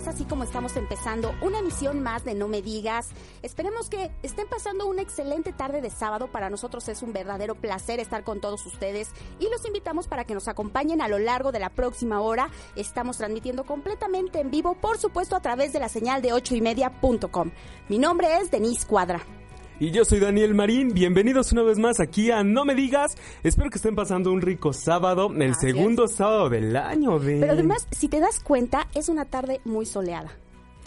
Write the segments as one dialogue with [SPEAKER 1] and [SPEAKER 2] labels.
[SPEAKER 1] Es así como estamos empezando una emisión más de No Me Digas. Esperemos que estén pasando una excelente tarde de sábado. Para nosotros es un verdadero placer estar con todos ustedes y los invitamos para que nos acompañen a lo largo de la próxima hora. Estamos transmitiendo completamente en vivo, por supuesto, a través de la señal de ochoymedia.com. Mi nombre es Denise Cuadra.
[SPEAKER 2] Y yo soy Daniel Marín, bienvenidos una vez más aquí a No Me Digas. Espero que estén pasando un rico sábado, el segundo sábado del año. De...
[SPEAKER 1] Pero además, si te das cuenta, es una tarde muy soleada.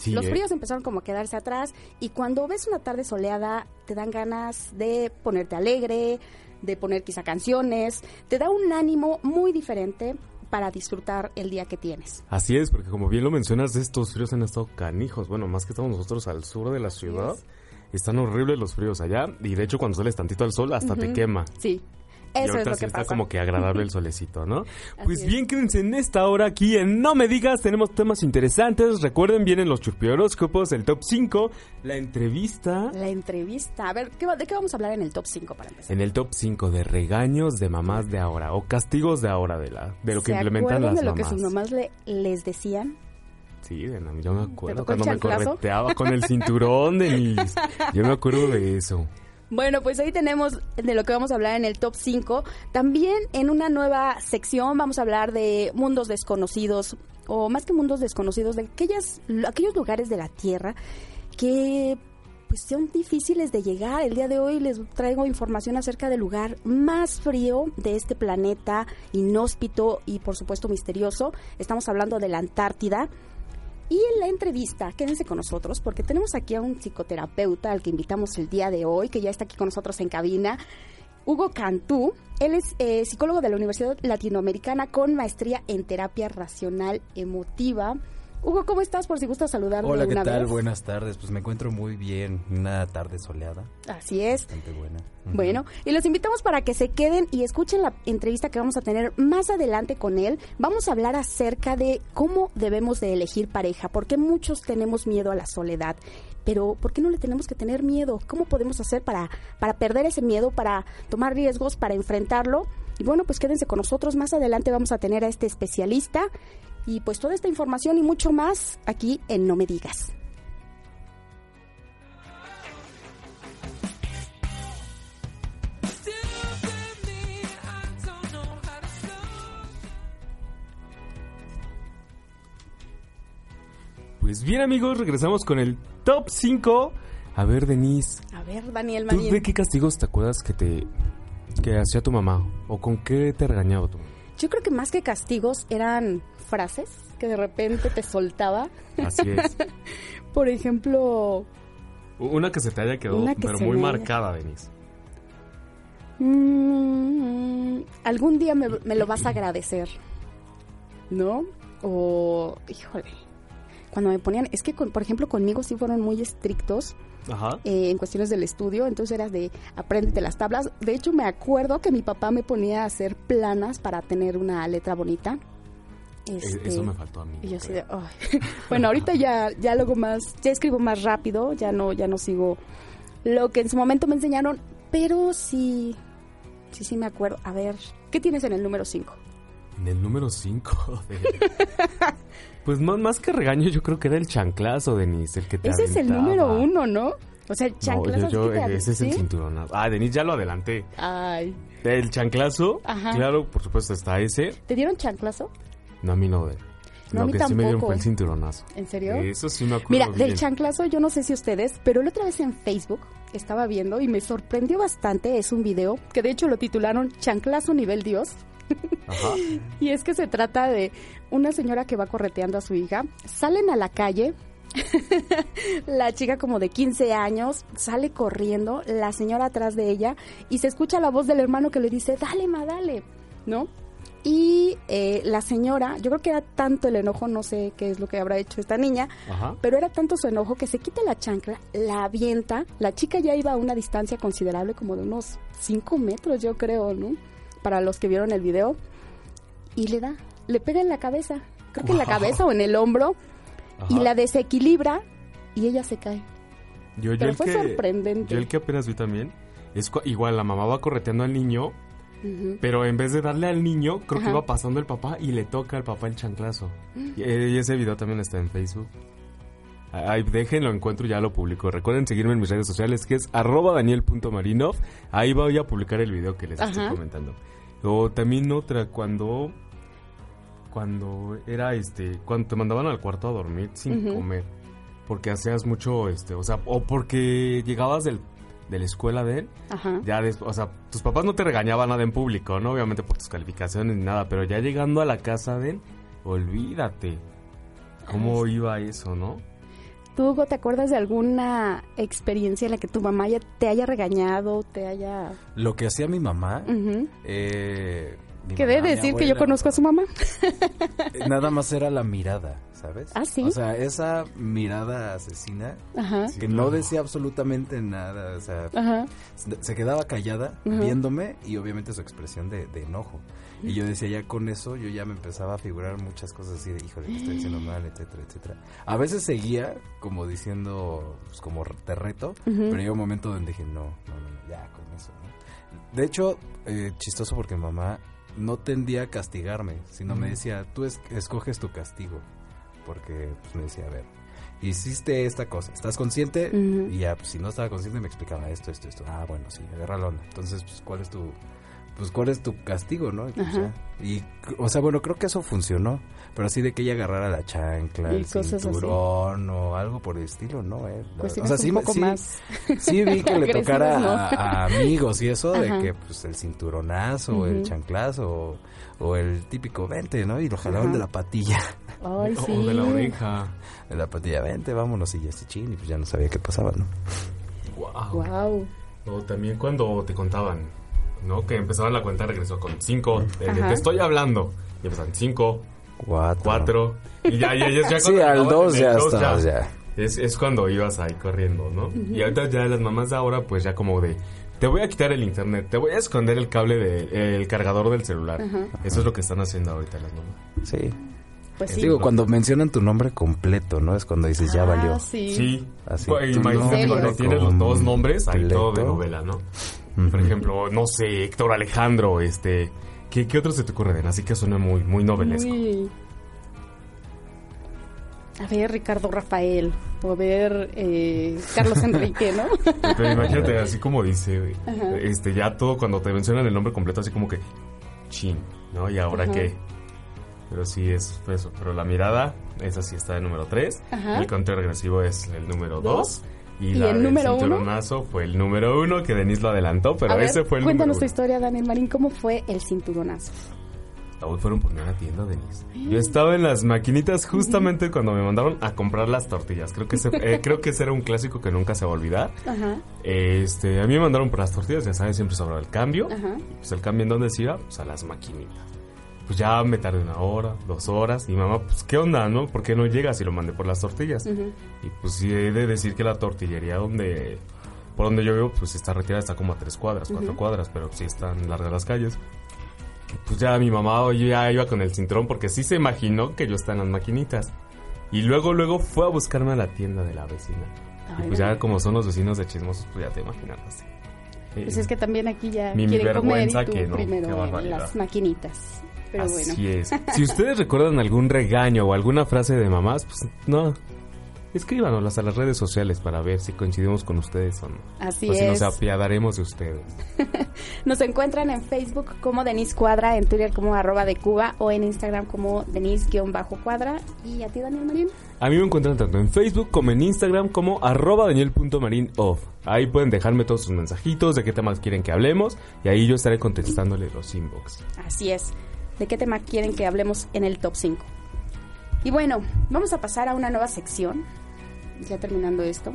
[SPEAKER 1] Los ¿eh? fríos empezaron como a quedarse atrás y cuando ves una tarde soleada te dan ganas de ponerte alegre, de poner quizá canciones, te da un ánimo muy diferente para disfrutar el día que tienes.
[SPEAKER 2] Así es, porque como bien lo mencionas, estos fríos han estado canijos. Bueno, más que estamos nosotros al sur de la ciudad. Están horribles los fríos allá y de hecho cuando sales tantito al sol hasta te quema.
[SPEAKER 1] Sí. Eso es lo que
[SPEAKER 2] está como que agradable el solecito, ¿no? pues bien, quédense en esta hora aquí en No Me Digas. Tenemos temas interesantes. Recuerden, vienen los churpioróscopos, el top 5, la entrevista.
[SPEAKER 1] La entrevista. A ver, ¿de qué vamos a hablar en el top 5 para empezar?
[SPEAKER 2] En el top 5 de regaños de mamás de ahora o castigos de ahora de, la, de lo que implementan las mamás.
[SPEAKER 1] de lo que sus mamás le, les decían?
[SPEAKER 2] Sí, yo me acuerdo cuando me correteaba con el cinturón, Denise. Yo me acuerdo de eso.
[SPEAKER 1] Bueno, pues ahí tenemos de lo que vamos a hablar en el top 5. También en una nueva sección vamos a hablar de mundos desconocidos, o más que mundos desconocidos, de aquellas, aquellos lugares de la Tierra que pues son difíciles de llegar. El día de hoy les traigo información acerca del lugar más frío de este planeta, inhóspito y por supuesto misterioso. Estamos hablando de la Antártida. Y en la entrevista, quédense con nosotros porque tenemos aquí a un psicoterapeuta al que invitamos el día de hoy, que ya está aquí con nosotros en cabina. Hugo Cantú, él es eh, psicólogo de la Universidad Latinoamericana con maestría en terapia racional emotiva. Hugo, ¿cómo estás? Por si gusta saludarme.
[SPEAKER 3] Hola, ¿qué tal? Buenas tardes. Pues me encuentro muy bien. Una tarde soleada.
[SPEAKER 1] Así es.
[SPEAKER 3] Bastante buena.
[SPEAKER 1] Bueno, y los invitamos para que se queden y escuchen la entrevista que vamos a tener más adelante con él. Vamos a hablar acerca de cómo debemos de elegir pareja, porque muchos tenemos miedo a la soledad. Pero, ¿por qué no le tenemos que tener miedo? ¿Cómo podemos hacer para, para perder ese miedo, para tomar riesgos, para enfrentarlo? Y bueno, pues quédense con nosotros. Más adelante vamos a tener a este especialista y pues toda esta información y mucho más aquí en No Me Digas.
[SPEAKER 2] Pues bien amigos, regresamos con el top 5. A ver, Denise.
[SPEAKER 1] A ver, Daniel
[SPEAKER 2] ¿Tú de qué castigos te acuerdas que te que hacía tu mamá? ¿O con qué te regañaba tu
[SPEAKER 1] Yo creo que más que castigos eran frases que de repente te soltaba.
[SPEAKER 2] Así es.
[SPEAKER 1] Por ejemplo...
[SPEAKER 2] Una que se te haya quedado, pero muy marcada, Denise.
[SPEAKER 1] Mm, algún día me, lo vas a agradecer, ¿no? O, híjole, cuando me ponían, es que por ejemplo conmigo sí fueron muy estrictos eh, en cuestiones del estudio, entonces eras de apréndete las tablas. De hecho me acuerdo que mi papá me ponía a hacer planas para tener una letra bonita.
[SPEAKER 2] E-, eso este, me faltó a mí.
[SPEAKER 1] bueno, ahorita ya, ya luego más, ya escribo más rápido, ya no, ya no sigo lo que en su momento me enseñaron, pero sí, sí, sí me acuerdo. A ver, ¿qué tienes en el número 5?
[SPEAKER 2] En el número 5, pues más, más que regaño, yo creo que era el chanclazo, Denise, el que te
[SPEAKER 1] Ese es el número uno, ¿no? O sea, el chanclazo.
[SPEAKER 2] yo, ese es el cinturonazo. Ah, Denise, ya lo adelanté.
[SPEAKER 1] Ay.
[SPEAKER 2] El chanclazo, claro, por supuesto está ese.
[SPEAKER 1] ¿Te dieron chanclazo?
[SPEAKER 2] No, a mí no. De,
[SPEAKER 1] no, a mí
[SPEAKER 2] que
[SPEAKER 1] tampoco.
[SPEAKER 2] sí me dieron fue el cinturonazo.
[SPEAKER 1] ¿En serio?
[SPEAKER 2] Eso sí me acuerdo
[SPEAKER 1] Mira, del chanclazo yo no sé si ustedes, pero la otra vez en Facebook estaba viendo y me sorprendió bastante. Es un video que de hecho lo titularon Chanclazo Nivel Dios. Ajá. y es que se trata de una señora que va correteando a su hija. Salen a la calle la chica como de 15 años sale corriendo, la señora atrás de ella y se escucha la voz del hermano que le dice, dale, ma, dale, ¿no? Y eh, la señora, yo creo que era tanto el enojo, no sé qué es lo que habrá hecho esta niña,
[SPEAKER 2] Ajá.
[SPEAKER 1] pero era tanto su enojo que se quita la chancla, la avienta, la chica ya iba a una distancia considerable, como de unos 5 metros yo creo, ¿no? Para los que vieron el video, y le da, le pega en la cabeza, creo que en la cabeza o en el hombro, y la desequilibra y ella se cae.
[SPEAKER 2] Yo, yo
[SPEAKER 1] Pero
[SPEAKER 2] el
[SPEAKER 1] fue
[SPEAKER 2] que,
[SPEAKER 1] sorprendente.
[SPEAKER 2] Yo el que apenas vi también, es igual la mamá va correteando al niño, pero en vez de darle al niño, creo que va pasando el papá y le toca al papá el chanclazo. Y, eh, y ese video también está en Facebook. Ay, déjenlo, encuentro y ya lo publico. Recuerden seguirme en mis redes sociales, que es arroba daniel.marinov. Ahí voy a publicar el video que les estoy comentando. O también otra, cuando... Cuando era este... Cuando te mandaban al cuarto a dormir sin comer. Porque hacías mucho, este... O sea, o porque llegabas del, de la escuela de él
[SPEAKER 1] Ajá.
[SPEAKER 2] ya des- o sea, tus papás no te regañaban nada en público, ¿no? Obviamente por tus calificaciones ni nada, pero ya llegando a la casa de él, olvídate. ¿Cómo iba eso, no?
[SPEAKER 1] ¿Tú, Hugo, te acuerdas de alguna experiencia en la que tu mamá ya te haya regañado, te haya...
[SPEAKER 3] Lo que hacía mi mamá,
[SPEAKER 1] Ujú.
[SPEAKER 3] eh, mi
[SPEAKER 1] Que
[SPEAKER 3] mamá,
[SPEAKER 1] decir que yo conozco a su mamá.
[SPEAKER 3] eh, Nada más era la mirada, ¿sabes?
[SPEAKER 1] Ah, ¿sí?
[SPEAKER 3] O sea, esa mirada asesina
[SPEAKER 1] Ajá.
[SPEAKER 3] que no decía absolutamente nada, o sea,
[SPEAKER 1] Ajá.
[SPEAKER 3] se quedaba callada viéndome y obviamente su expresión de, de enojo. Y yo decía, ya con eso, yo ya me empezaba a figurar muchas cosas así de, híjole, que estoy diciendo mal, etcétera, etcétera. A veces seguía como diciendo, pues como te reto, pero llegó un momento donde dije, no, no, no, ya con eso, ¿no? De hecho, eh, chistoso porque mamá no tendía a castigarme, sino me decía, tú es- escoges tu castigo. Porque pues, me decía, a ver, hiciste esta cosa, ¿estás consciente? Y ya, pues si no estaba consciente me explicaba esto, esto, esto. Ah, bueno, sí, agarra la onda. Entonces, pues, ¿cuál es tu, pues, cuál es tu castigo, no? Y, pues, ya. Y, o sea, bueno, creo que eso funcionó. Pero así de que ella agarrara la chancla,
[SPEAKER 1] Y
[SPEAKER 3] el cinturón o algo por el estilo, ¿no? Eh, la-
[SPEAKER 1] Pues
[SPEAKER 3] o sea,
[SPEAKER 1] sí,
[SPEAKER 3] sí,
[SPEAKER 1] más.
[SPEAKER 3] Sí vi que le tocara
[SPEAKER 1] ¿no?
[SPEAKER 3] a, a amigos y eso de que pues el cinturonazo o el chanclazo o, o el típico vente, ¿no? Y lo jalaban
[SPEAKER 1] Ajá.
[SPEAKER 3] de la patilla,
[SPEAKER 1] Ay, sí.
[SPEAKER 2] O de la oreja.
[SPEAKER 3] de la patilla, vente, vámonos y ya este chin y pues ya no sabía qué pasaba, ¿no?
[SPEAKER 2] Wow.
[SPEAKER 1] Wow.
[SPEAKER 2] O también cuando te contaban, ¿no? Que empezaban la cuenta regresó con cinco. de- de
[SPEAKER 1] Ajá.
[SPEAKER 2] te estoy hablando. Y empezaban cinco,
[SPEAKER 3] Cuatro.
[SPEAKER 2] cuatro. Y ya, ya, ya, ya
[SPEAKER 3] Sí, al
[SPEAKER 2] acabas
[SPEAKER 3] dos
[SPEAKER 2] en el
[SPEAKER 3] ya
[SPEAKER 2] dos,
[SPEAKER 3] ya.
[SPEAKER 2] Es, es cuando ibas ahí corriendo, ¿no? Y ahorita ya las mamás de ahora, pues ya como de, te voy a quitar el internet, te voy a esconder el cable del cargador del celular. Eso es lo que están haciendo ahorita las mamás.
[SPEAKER 3] Sí.
[SPEAKER 1] Pues sí.
[SPEAKER 3] Digo, cuando mencionan tu nombre completo, ¿no? Es cuando dices, ya
[SPEAKER 1] Ah,
[SPEAKER 3] valió.
[SPEAKER 1] sí.
[SPEAKER 2] Sí.
[SPEAKER 3] Así,
[SPEAKER 2] Pues, imagínate cuando tienes los dos nombres, hay todo de novela, ¿no? Por ejemplo, no sé, Héctor Alejandro, este... ¿Qué, qué otro se te ocurre? Así que suena muy, muy novelesco.
[SPEAKER 1] Muy- A ver, Ricardo Rafael. O a ver, eh, Carlos Enrique, ¿no?
[SPEAKER 2] Pero imagínate, así como dice, güey,
[SPEAKER 1] Ajá.
[SPEAKER 2] este, ya todo cuando te mencionan el nombre completo, así como que, chin, ¿no? ¿Y ahora
[SPEAKER 1] Ajá.
[SPEAKER 2] qué? Pero sí es eso. Pero la mirada, esa sí está en número 3.
[SPEAKER 1] Ajá.
[SPEAKER 2] El conteo regresivo es el número
[SPEAKER 1] Dos.
[SPEAKER 2] 2. Y,
[SPEAKER 1] ¿Y
[SPEAKER 2] la
[SPEAKER 1] el
[SPEAKER 2] del
[SPEAKER 1] número uno?
[SPEAKER 2] cinturonazo fue el número 1, que Denise lo adelantó, pero
[SPEAKER 1] A ver,
[SPEAKER 2] ese fue el
[SPEAKER 1] cuéntanos tu
[SPEAKER 2] número
[SPEAKER 1] historia, Daniel Marín. ¿Cómo fue el cinturonazo?
[SPEAKER 2] Hoy fueron por una tienda, Denise. Yo estaba en las maquinitas justamente cuando me mandaron a comprar las tortillas. Creo que ese, eh, creo que ese era un clásico que nunca se va a olvidar.
[SPEAKER 1] Ajá,
[SPEAKER 2] Este, a mí me mandaron por las tortillas, ya sabes, siempre sobra el cambio.
[SPEAKER 1] ajá.
[SPEAKER 2] Pues el cambio en dónde se iba, pues a las maquinitas. Pues ya me tardé una hora, dos horas. Y mamá, pues, ¿qué onda, no? ¿Por qué no llegas y lo mandé por las tortillas?
[SPEAKER 1] ujú.
[SPEAKER 2] Y pues sí, he de decir que la tortillería donde... Por donde yo vivo, pues está retirada, está como a tres cuadras, cuatro
[SPEAKER 1] Ujú.
[SPEAKER 2] cuadras, pero sí están largas las calles. Pues ya mi mamá ya iba con el cinturón porque sí se imaginó que yo estaba en las maquinitas. Y luego, luego fue a buscarme a la tienda de la vecina.
[SPEAKER 1] Ay,
[SPEAKER 2] y pues ya como son los vecinos de chismosos, pues ya te imaginarás.
[SPEAKER 1] Pues es que también aquí ya
[SPEAKER 2] Mi-
[SPEAKER 1] quieren comer y tú
[SPEAKER 2] que no,
[SPEAKER 1] primero en las maquinitas. Pero
[SPEAKER 2] Así
[SPEAKER 1] bueno.
[SPEAKER 2] es. Si ustedes recuerdan algún regaño o alguna frase de mamás, pues no. Escríbanos a las redes sociales para ver si coincidimos con ustedes o no.
[SPEAKER 1] Así
[SPEAKER 2] o si
[SPEAKER 1] es.
[SPEAKER 2] nos apiadaremos de ustedes.
[SPEAKER 1] Nos encuentran en Facebook como Denise Cuadra, en Twitter como arroba de Cuba o en Instagram como Denise-Cuadra. ¿Y a ti, Daniel Marín?
[SPEAKER 2] A mí me encuentran tanto en Facebook como en Instagram como arroba daniel.marinoff. Ahí pueden dejarme todos sus mensajitos de qué temas quieren que hablemos y ahí yo estaré contestándole los inbox.
[SPEAKER 1] Así es. ¿De qué tema quieren que hablemos en el top 5? Y bueno, vamos a pasar a una nueva sección ya terminando esto,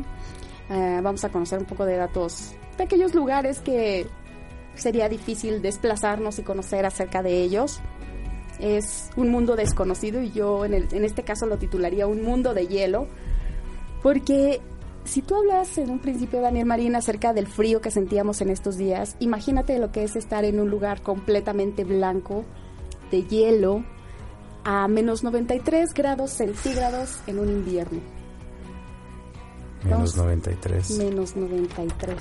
[SPEAKER 1] eh, vamos a conocer un poco de datos de aquellos lugares que sería difícil desplazarnos y conocer acerca de ellos. Es un mundo desconocido y yo en, en este caso lo titularía un mundo de hielo, porque si tú hablas en un principio, Daniel Marín, acerca del frío que sentíamos en estos días, imagínate lo que es estar en un lugar completamente blanco, de hielo, a menos 93 grados centígrados en un invierno.
[SPEAKER 3] Menos
[SPEAKER 1] Vamos.
[SPEAKER 3] 93.
[SPEAKER 1] Menos 93.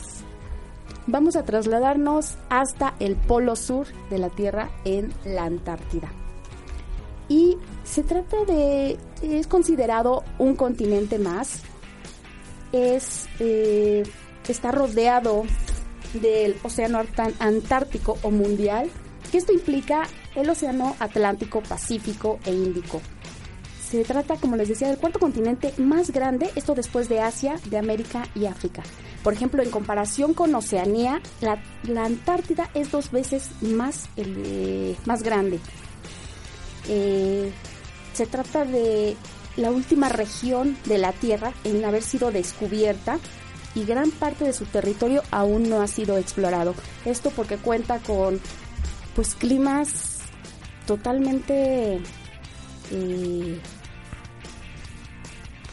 [SPEAKER 1] Vamos a trasladarnos hasta el polo sur de la Tierra en la Antártida. Y se trata de, es considerado un continente más. Es, eh, está rodeado del océano Antártico o mundial, que esto implica el océano Atlántico, Pacífico e Índico. Se trata, como les decía, del cuarto continente más grande, esto después de Asia, de América y África. Por ejemplo, en comparación con Oceanía, la, Antártida es dos veces más, eh, más grande. Eh, se trata de la última región de la Tierra en haber sido descubierta y gran parte de su territorio aún no ha sido explorado. Esto porque cuenta con pues climas totalmente eh,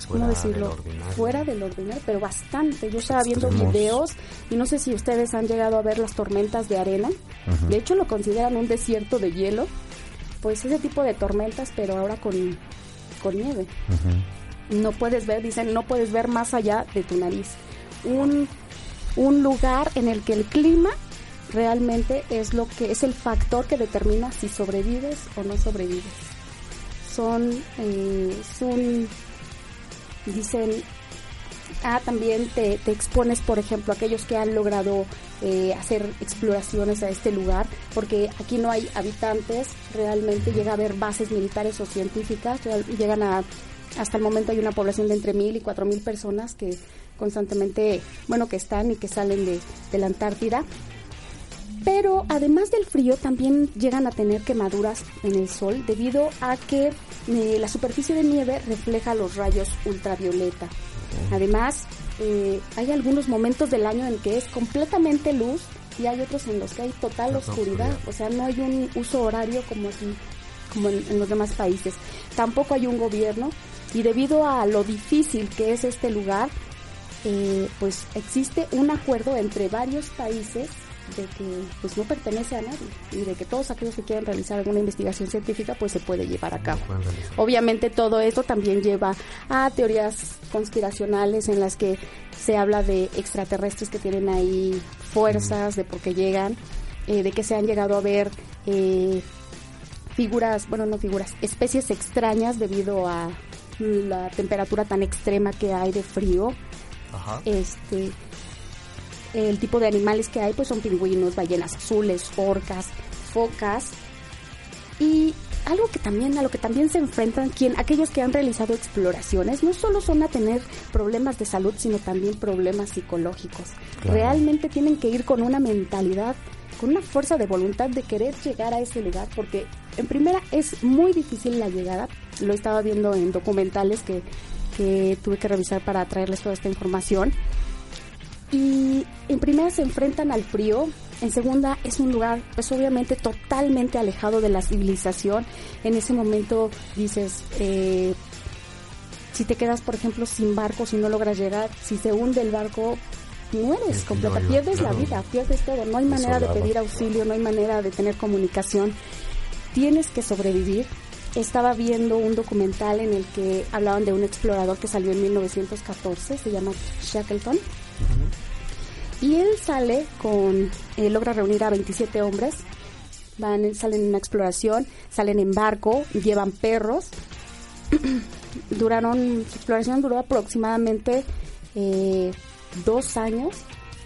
[SPEAKER 1] ¿cómo
[SPEAKER 2] Fuera
[SPEAKER 1] decirlo?
[SPEAKER 2] del.
[SPEAKER 1] Fuera del ordinario, pero bastante. Yo estaba viendo
[SPEAKER 3] Extremos.
[SPEAKER 1] videos y no sé si ustedes han llegado a ver las tormentas de arena. De hecho, lo consideran un desierto de hielo. Pues ese tipo de tormentas, pero ahora con, con nieve. No puedes ver, dicen, no puedes ver más allá de tu nariz. Un, un lugar en el que el clima realmente es lo que es el factor que determina si sobrevives o no sobrevives. Son, eh, es un, dicen, ah, también te, te expones, por ejemplo, a aquellos que han logrado eh, hacer exploraciones a este lugar, porque aquí no hay habitantes, realmente llega a haber bases militares o científicas, llegan a, hasta el momento hay una población de entre mil y cuatro mil personas que constantemente, bueno, que están y que salen de, de la Antártida. Pero además del frío también llegan a tener quemaduras en el sol debido a que eh, la superficie de nieve refleja los rayos ultravioleta. Además, eh, hay algunos momentos del año en que es completamente luz y hay otros en los que hay total oscuridad. O sea, no hay un uso horario como aquí, como en, en los demás países. Tampoco hay un gobierno y debido a lo difícil que es este lugar, eh, pues existe un acuerdo entre varios países de que pues no pertenece a nadie y de que todos aquellos que quieran realizar alguna investigación científica pues se puede llevar a cabo. Obviamente todo esto también lleva a teorías conspiracionales en las que se habla de extraterrestres que tienen ahí fuerzas, de por qué llegan, eh, de que se han llegado a ver eh, figuras, bueno, no figuras, especies extrañas debido a la temperatura tan extrema que hay de frío.
[SPEAKER 3] Ajá.
[SPEAKER 1] Este, el tipo de animales que hay pues son pingüinos, ballenas azules, orcas, focas. Y algo que también a lo que también se enfrentan quien aquellos que han realizado exploraciones no solo son a tener problemas de salud sino también problemas psicológicos.
[SPEAKER 3] Claro.
[SPEAKER 1] realmente tienen que ir con una mentalidad con una fuerza de voluntad de querer llegar a ese lugar porque en primera es muy difícil la llegada. Lo estaba viendo en documentales que, que tuve que revisar para traerles toda esta información y en primera se enfrentan al frío, en segunda es un lugar pues obviamente totalmente alejado de la civilización. En ese momento dices, eh, si te quedas por ejemplo sin barco, si no logras llegar, si se hunde el barco, mueres
[SPEAKER 2] Sí,
[SPEAKER 1] completa,
[SPEAKER 2] no
[SPEAKER 1] pierdes la vida, pierdes todo, no hay manera de pedir auxilio, no hay manera de tener comunicación, tienes que sobrevivir. Estaba viendo un documental en el que hablaban de un explorador que salió en 1914, se llama Shackleton. Y él sale con, eh, logra reunir a 27 hombres, van, salen en una exploración, salen en barco, llevan perros. Duraron, su exploración duró aproximadamente eh, dos años.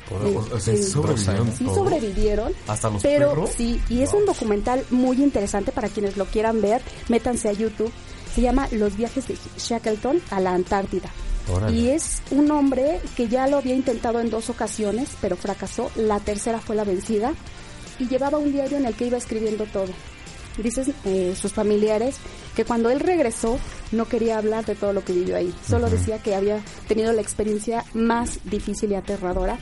[SPEAKER 1] Sí,
[SPEAKER 2] o sea,
[SPEAKER 1] sí.
[SPEAKER 2] sobrevivieron
[SPEAKER 1] Sí
[SPEAKER 2] todos.
[SPEAKER 1] sobrevivieron,
[SPEAKER 2] Hasta los
[SPEAKER 1] pero
[SPEAKER 2] perros.
[SPEAKER 1] sí, y es un documental muy interesante para quienes lo quieran ver, métanse a YouTube. Se llama Los viajes de Shackleton a la Antártida.
[SPEAKER 3] Órale.
[SPEAKER 1] Y es un hombre que ya lo había intentado en dos ocasiones, pero fracasó. La tercera fue la vencida. Y llevaba un diario en el que iba escribiendo todo. dicen eh, sus familiares que cuando él regresó no quería hablar de todo lo que vivió ahí. Solo decía que había tenido la experiencia más difícil y aterradora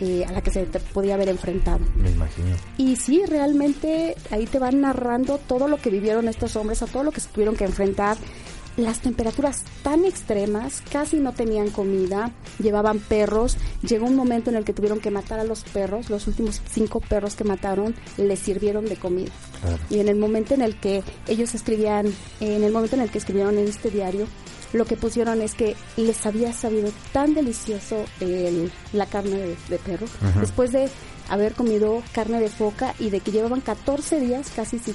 [SPEAKER 1] eh, a la que se te podía haber enfrentado.
[SPEAKER 3] Me imagino.
[SPEAKER 1] Y sí, realmente ahí te van narrando todo lo que vivieron estos hombres, a todo lo que se tuvieron que enfrentar. Las temperaturas tan extremas, casi no tenían comida, llevaban perros. Llegó un momento en el que tuvieron que matar a los perros. Los últimos cinco perros que mataron les sirvieron de comida.
[SPEAKER 3] Claro.
[SPEAKER 1] Y en el momento en el que ellos escribían, en el momento en el que escribieron en este diario, lo que pusieron es que les había sabido tan delicioso el- la carne de, de perro, después de haber comido carne de foca y de que llevaban 14 días casi sin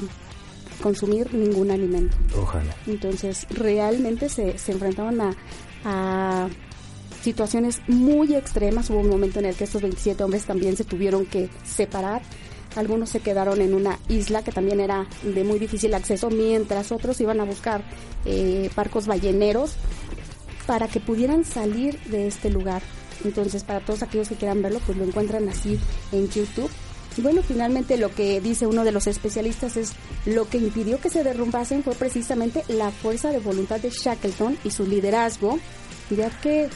[SPEAKER 1] consumir ningún alimento.
[SPEAKER 3] Ojalá.
[SPEAKER 1] Entonces, realmente se, se enfrentaban a, a situaciones muy extremas. Hubo un momento en el que estos 27 hombres también se tuvieron que separar. Algunos se quedaron en una isla que también era de muy difícil acceso, mientras otros iban a buscar eh, barcos balleneros para que pudieran salir de este lugar. Entonces, para todos aquellos que quieran verlo, pues lo encuentran así en YouTube. Y bueno, finalmente lo que dice uno de los especialistas es lo que impidió que se derrumbasen fue precisamente la fuerza de voluntad de Shackleton y su liderazgo, ya que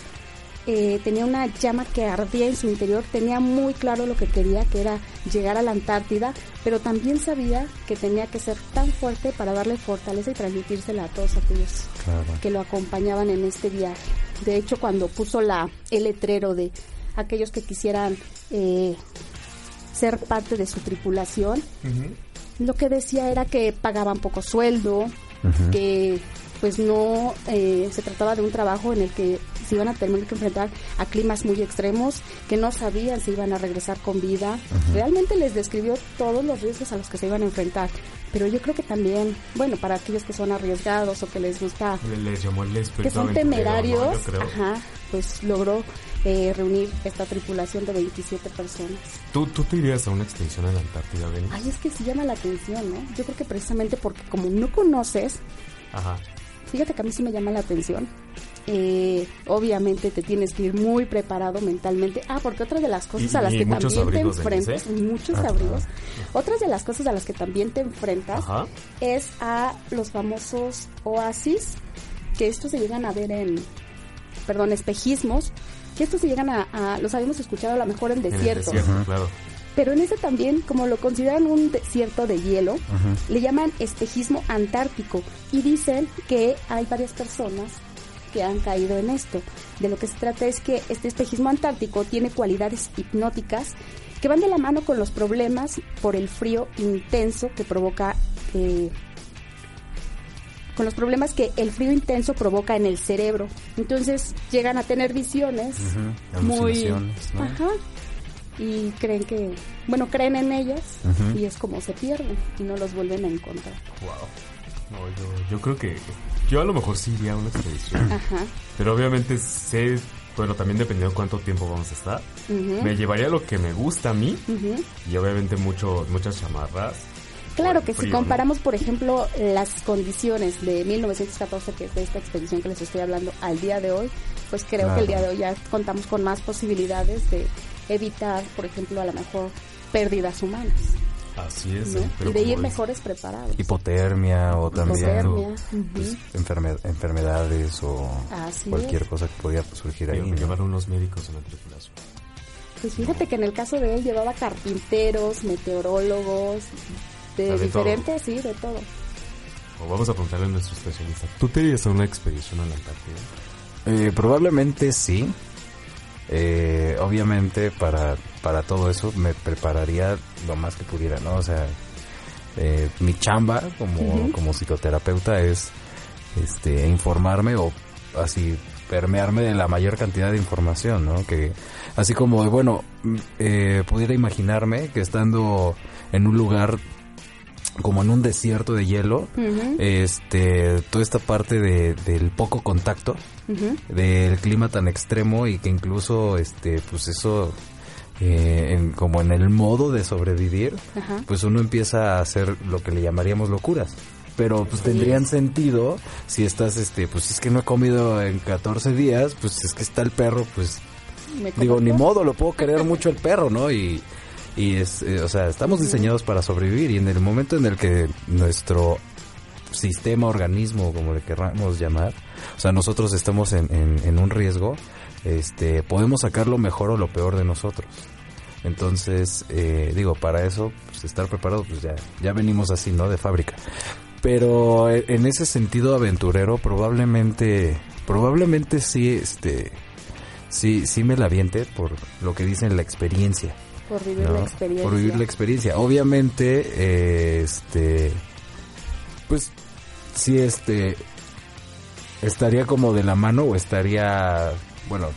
[SPEAKER 1] eh, tenía una llama que ardía en su interior, tenía muy claro lo que quería, que era llegar a la Antártida, pero también sabía que tenía que ser tan fuerte para darle fortaleza y transmitírsela a todos aquellos
[SPEAKER 3] Claro.
[SPEAKER 1] que lo acompañaban en este viaje. De hecho, cuando puso la el letrero de aquellos que quisieran eh, ser parte de su tripulación, lo que decía era que pagaban poco sueldo, que pues no eh, se trataba de un trabajo en el que se iban a tener que enfrentar a climas muy extremos, que no sabían si iban a regresar con vida. Realmente les describió todos los riesgos a los que se iban a enfrentar. Pero yo creo que también, bueno, para aquellos que son arriesgados o que les gusta
[SPEAKER 2] Le- Les llamó el
[SPEAKER 1] que son temerarios, ajá, pues logró eh, reunir esta tripulación de 27 personas.
[SPEAKER 2] ¿Tú, ¿Tú te irías a una expedición a la Antártida, Benny?
[SPEAKER 1] Ay, es que sí llama la atención, ¿no? Yo creo que precisamente porque como no conoces,
[SPEAKER 2] Ajá.
[SPEAKER 1] Fíjate que a mí sí me llama la atención. Eh, obviamente te tienes que ir muy preparado mentalmente. Ah, porque otra de las cosas
[SPEAKER 2] Y-
[SPEAKER 1] a las que también te enfrentas, muchos abrigos, otras de las cosas a las que también te enfrentas
[SPEAKER 2] Ajá.
[SPEAKER 1] es a los famosos oasis, que estos se llegan a ver en, perdón, espejismos, que estos se llegan a, a- los habíamos escuchado a lo mejor en
[SPEAKER 2] En el
[SPEAKER 1] desiertos,
[SPEAKER 2] desierto, claro.
[SPEAKER 1] Pero en ese también, como lo consideran un desierto de hielo, le llaman espejismo antártico y dicen que hay varias personas que han caído en esto. De lo que se trata es que este espejismo antártico tiene cualidades hipnóticas que van de la mano con los problemas por el frío intenso que provoca eh, con los problemas que el frío intenso provoca en el cerebro. Entonces llegan a tener visiones muy
[SPEAKER 3] ¿no?
[SPEAKER 1] ajá y creen que bueno creen en ellas y es como se pierden y no los vuelven a encontrar.
[SPEAKER 2] Wow. No, yo, yo creo que yo a lo mejor sí iría a una expedición.
[SPEAKER 1] Ajá.
[SPEAKER 2] Pero obviamente sé, bueno, también dependiendo de cuánto tiempo vamos a estar. Me llevaría lo que me gusta a mí y obviamente mucho, muchas chamarras.
[SPEAKER 1] Claro que si comparamos, por ejemplo, las condiciones de 1914, que es de esta expedición que les estoy hablando, al día de hoy, pues creo que el día de hoy ya contamos con más posibilidades de evitar, por ejemplo, a lo mejor pérdidas humanas,
[SPEAKER 2] Así es.
[SPEAKER 1] ¿no?
[SPEAKER 2] ¿eh? Pero
[SPEAKER 1] y de ir mejores preparados.
[SPEAKER 3] Hipotermia o también
[SPEAKER 1] Hipotermia,
[SPEAKER 3] pues, enferme- enfermedades o
[SPEAKER 1] Así
[SPEAKER 3] cualquier
[SPEAKER 1] es.
[SPEAKER 3] cosa que podía surgir ahí.
[SPEAKER 2] me
[SPEAKER 3] ¿no?
[SPEAKER 2] llevaron unos médicos en la tripulación.
[SPEAKER 1] Pues fíjate que en el caso de él llevaba carpinteros, meteorólogos, de,
[SPEAKER 2] de
[SPEAKER 1] diferentes, sí, de todo.
[SPEAKER 2] O vamos a preguntarle a nuestro especialista. ¿Tú te irías a una expedición a la Antártida?
[SPEAKER 3] Eh, probablemente sí. Eh, obviamente para, para todo eso me prepararía lo más que pudiera, ¿no? O sea, eh, mi chamba como, como psicoterapeuta es este informarme o así permearme de la mayor cantidad de información, ¿no? Que así como, bueno, mm, eh, pudiera imaginarme que estando en un lugar como en un desierto de hielo, este, toda esta parte de, del poco contacto, del clima tan extremo y que incluso, este, pues eso, eh, en- como en el modo de sobrevivir, pues uno empieza a hacer lo que le llamaríamos locuras. Pero pues tendrían sentido si estás, este, pues es que no he comido en 14 días, pues es que está el perro, pues digo, ni modo, lo puedo querer mucho el perro, ¿no? Y, Y es, eh, o sea, estamos diseñados para sobrevivir y en el momento en el que nuestro sistema, organismo, como le querramos llamar, o sea, nosotros estamos en, en, un riesgo, este, podemos sacar lo mejor o lo peor de nosotros. Entonces, eh, digo, para eso, pues, estar preparado, pues ya, ya venimos así, ¿no? De fábrica. Pero eh, en ese sentido aventurero, probablemente, probablemente sí, este, sí, sí me la aviente por lo que dicen la experiencia.
[SPEAKER 1] Por vivir
[SPEAKER 3] ¿no?
[SPEAKER 1] la experiencia.
[SPEAKER 3] Por vivir la experiencia. Obviamente, eh, este, pues, sí, este, estaría como de la mano o estaría, bueno,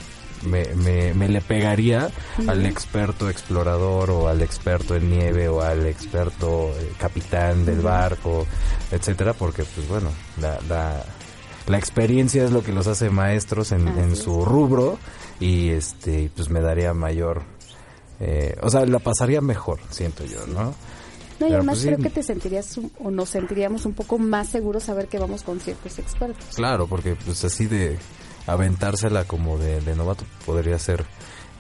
[SPEAKER 3] me, me, me le pegaría al experto explorador o al experto en nieve o al experto eh, capitán del barco, etcétera, porque, pues, bueno, la, la, la experiencia es lo que los hace maestros en, en su rubro y, este, pues, me daría mayor eh, o sea, la pasaría mejor, siento yo, ¿no?
[SPEAKER 1] No, y además
[SPEAKER 3] pues, sí.
[SPEAKER 1] creo que te sentirías o nos sentiríamos un poco más seguros saber que vamos con ciertos expertos.
[SPEAKER 3] Claro, porque pues así de aventársela como de, de novato podría ser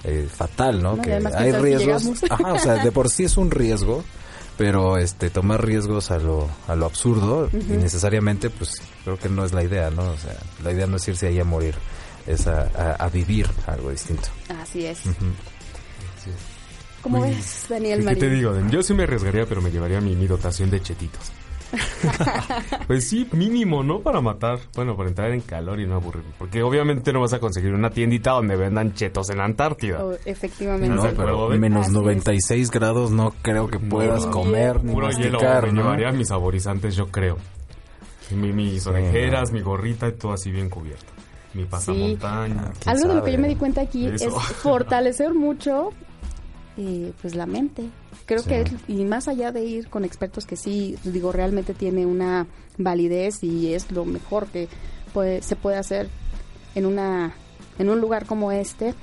[SPEAKER 3] eh, fatal, ¿no?
[SPEAKER 1] No, y
[SPEAKER 3] que hay
[SPEAKER 1] ¿quién sabe si
[SPEAKER 3] riesgos. Ajá, o sea, de por sí es un riesgo, pero este tomar riesgos a lo, a lo absurdo innecesariamente, pues creo que no es la idea, ¿no? O sea, la idea no es irse ahí a morir, es a, a- a vivir algo distinto.
[SPEAKER 1] Así es.
[SPEAKER 2] Sí.
[SPEAKER 1] ¿Cómo
[SPEAKER 2] Uy,
[SPEAKER 1] ves, Daniel
[SPEAKER 2] ¿Qué
[SPEAKER 1] Marín?
[SPEAKER 2] te digo? Yo sí me arriesgaría, pero me llevaría mi, mi dotación de chetitos. pues sí, mínimo, ¿no? Para matar. Bueno, para entrar en calor y no aburrirme. Porque obviamente no vas a conseguir una tiendita donde vendan chetos en la Antártida.
[SPEAKER 1] Oh, efectivamente.
[SPEAKER 3] No,
[SPEAKER 2] ¿se
[SPEAKER 3] pero menos
[SPEAKER 1] Así es.
[SPEAKER 3] 96 grados no creo que puedas
[SPEAKER 2] No.
[SPEAKER 3] comer ni
[SPEAKER 2] Puro hielo.
[SPEAKER 3] masticar,
[SPEAKER 2] Me
[SPEAKER 3] ¿no?
[SPEAKER 2] llevaría mis saborizantes, yo creo. Mi- mis orejeras, mi gorrita y todo así bien cubierto. Mi pasamontaña.
[SPEAKER 3] Ah, ¿quién
[SPEAKER 1] Algo de lo que yo me di cuenta aquí
[SPEAKER 2] Eso.
[SPEAKER 1] es fortalecer mucho eh, pues la mente. Creo
[SPEAKER 3] Sí.
[SPEAKER 1] que y más allá de ir con expertos que sí, digo, realmente tiene una validez y es lo mejor que puede- se puede hacer en una en un lugar como este,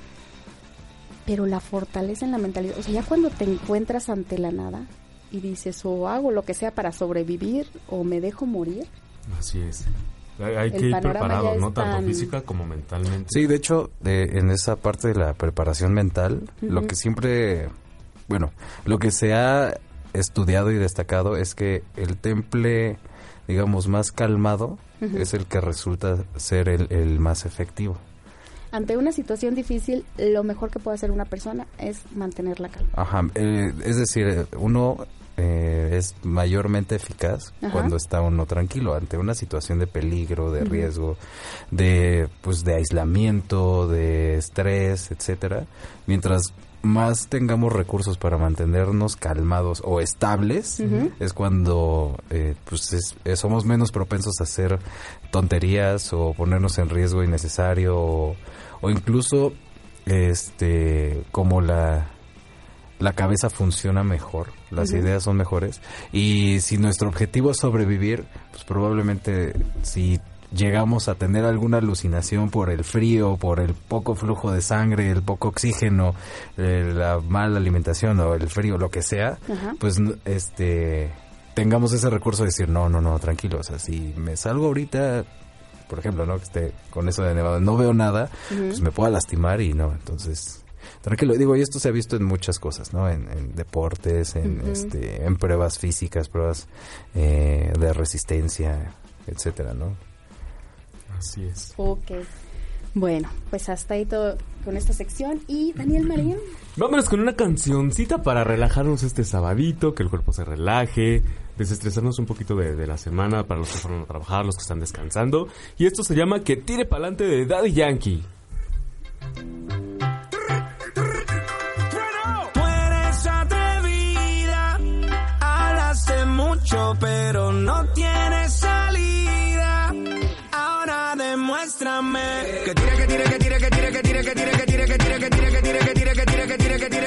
[SPEAKER 1] pero la fortaleza en la mentalidad, o sea, ya cuando te encuentras ante la nada y dices o hago lo que sea para sobrevivir o me dejo morir,
[SPEAKER 2] Así es. Hay, que ir preparado, ¿no? Tanto
[SPEAKER 1] tan-
[SPEAKER 2] física como mentalmente.
[SPEAKER 3] Sí, de hecho, de- en esa parte de la preparación mental, lo que siempre, bueno, lo que se ha estudiado y destacado es que el temple, digamos, más calmado es el que resulta ser el, el más efectivo.
[SPEAKER 1] ante una situación difícil, lo mejor que puede hacer una persona es mantener la calma.
[SPEAKER 3] Ajá, eh, es decir, uno eh, es mayormente eficaz
[SPEAKER 1] Ajá.
[SPEAKER 3] cuando está uno tranquilo ante una situación de peligro, de riesgo, de pues de aislamiento, de estrés, etcétera. Mientras más tengamos recursos para mantenernos calmados o estables, es cuando eh, pues es- eh, somos menos propensos a hacer tonterías o ponernos en riesgo innecesario o, o incluso este como la la cabeza funciona mejor, las ideas son mejores y si nuestro objetivo es sobrevivir, pues probablemente si llegamos a tener alguna alucinación por el frío, por el poco flujo de sangre, el poco oxígeno, eh, la mala alimentación o el frío, lo que sea, pues este tengamos ese recurso de decir, no, no, no, tranquilo, o sea, si me salgo ahorita, por ejemplo, ¿no? Que esté con eso de nevado, no veo nada, pues me pueda lastimar y no, entonces, tranquilo. Digo, y esto se ha visto en muchas cosas, ¿no? En, en deportes, en, este, en pruebas físicas, pruebas eh, de resistencia, etcétera, ¿no?
[SPEAKER 2] Así es.
[SPEAKER 1] Ok. Bueno, pues hasta ahí todo con esta sección. Y Daniel Marín,
[SPEAKER 2] Vámonos con una cancioncita para relajarnos este sabadito, que el cuerpo se relaje, desestresarnos un poquito de, de la semana para los que fueron a trabajar, los que están descansando. Y esto se llama Que tire pa'lante de Daddy Yankee.
[SPEAKER 4] Mucho, pero no tienes salida. Ahora demuéstrame que tire, que tire, que tire, que tire, que tire, que tire, que tire, que tire, que tire, que tire, que tire, que tire, que tire, que tire,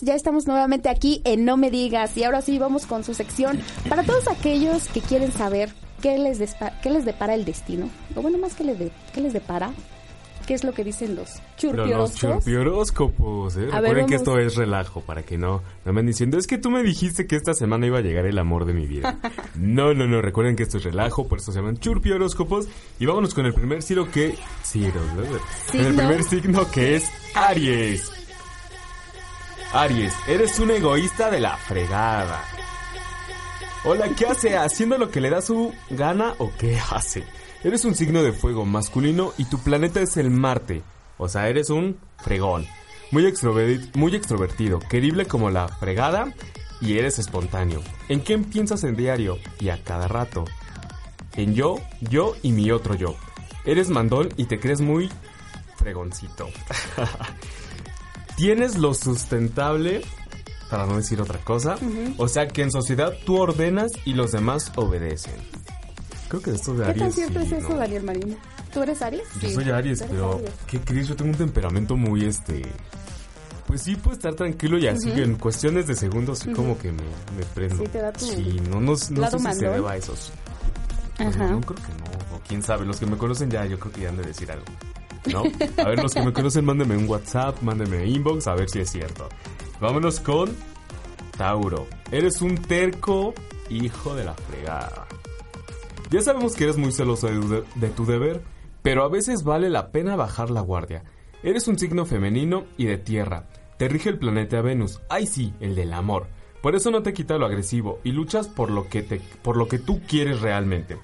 [SPEAKER 1] ya estamos nuevamente aquí en No Me Digas y ahora sí vamos con su sección para todos aquellos que quieren saber qué les, despa- qué les depara el destino, o bueno, más que les, de- qué les depara, qué es lo que dicen los
[SPEAKER 2] Pero los churpioróscopos, ¿eh?
[SPEAKER 1] Ver,
[SPEAKER 2] Recuerden que esto es relajo, para que no me anden diciendo, es que tú me dijiste que esta semana iba a llegar el amor de mi vida. no, no, no, recuerden que esto es relajo, por eso se llaman churpioróscopos. Y vámonos con el primer signo que... Signo, ¿no? Con el primer signo que es Aries. Aries, eres un egoísta de la fregada. Hola, ¿qué hace? ¿Haciendo lo que le da su gana o qué hace? Eres un signo de fuego masculino y tu planeta es el Marte. O sea, eres un fregón. Muy, extroverti- muy extrovertido, querible como la fregada y eres espontáneo. ¿En quién piensas en diario y a cada rato? En yo, yo y mi otro yo. Eres mandón y te crees muy fregoncito. Tienes lo sustentable, para no decir otra cosa. O sea que en sociedad tú ordenas y los demás obedecen. Creo que esto de
[SPEAKER 1] ¿Qué
[SPEAKER 2] Aries.
[SPEAKER 1] tan cierto
[SPEAKER 2] sí,
[SPEAKER 1] es eso,
[SPEAKER 2] ¿no?
[SPEAKER 1] Daniel Marina? ¿Tú eres Aries?
[SPEAKER 2] Yo soy Aries, pero
[SPEAKER 1] Aries.
[SPEAKER 2] ¿qué crees? Yo tengo un temperamento muy este. Pues sí, puedo estar tranquilo y así en cuestiones de segundos sí como que me, me prendo.
[SPEAKER 1] Sí, te da tu
[SPEAKER 2] Sí, no, no, no sé si se deba a eso. Pues
[SPEAKER 1] Ajá.
[SPEAKER 2] no, creo que no. O quién sabe, los que me conocen ya, yo creo que ya han de decir algo. A ver, los que me conocen, mándenme un WhatsApp, mándenme inbox, a ver si es cierto. Vámonos con Tauro. Eres un terco hijo de la fregada. Ya sabemos que eres muy celoso de, tu de- de tu deber, pero a veces vale la pena bajar la guardia. Eres un signo femenino y de tierra. Te rige el planeta Venus. Ay sí, el del amor. Por eso no te quita lo agresivo y luchas por lo que te por lo que tú quieres realmente.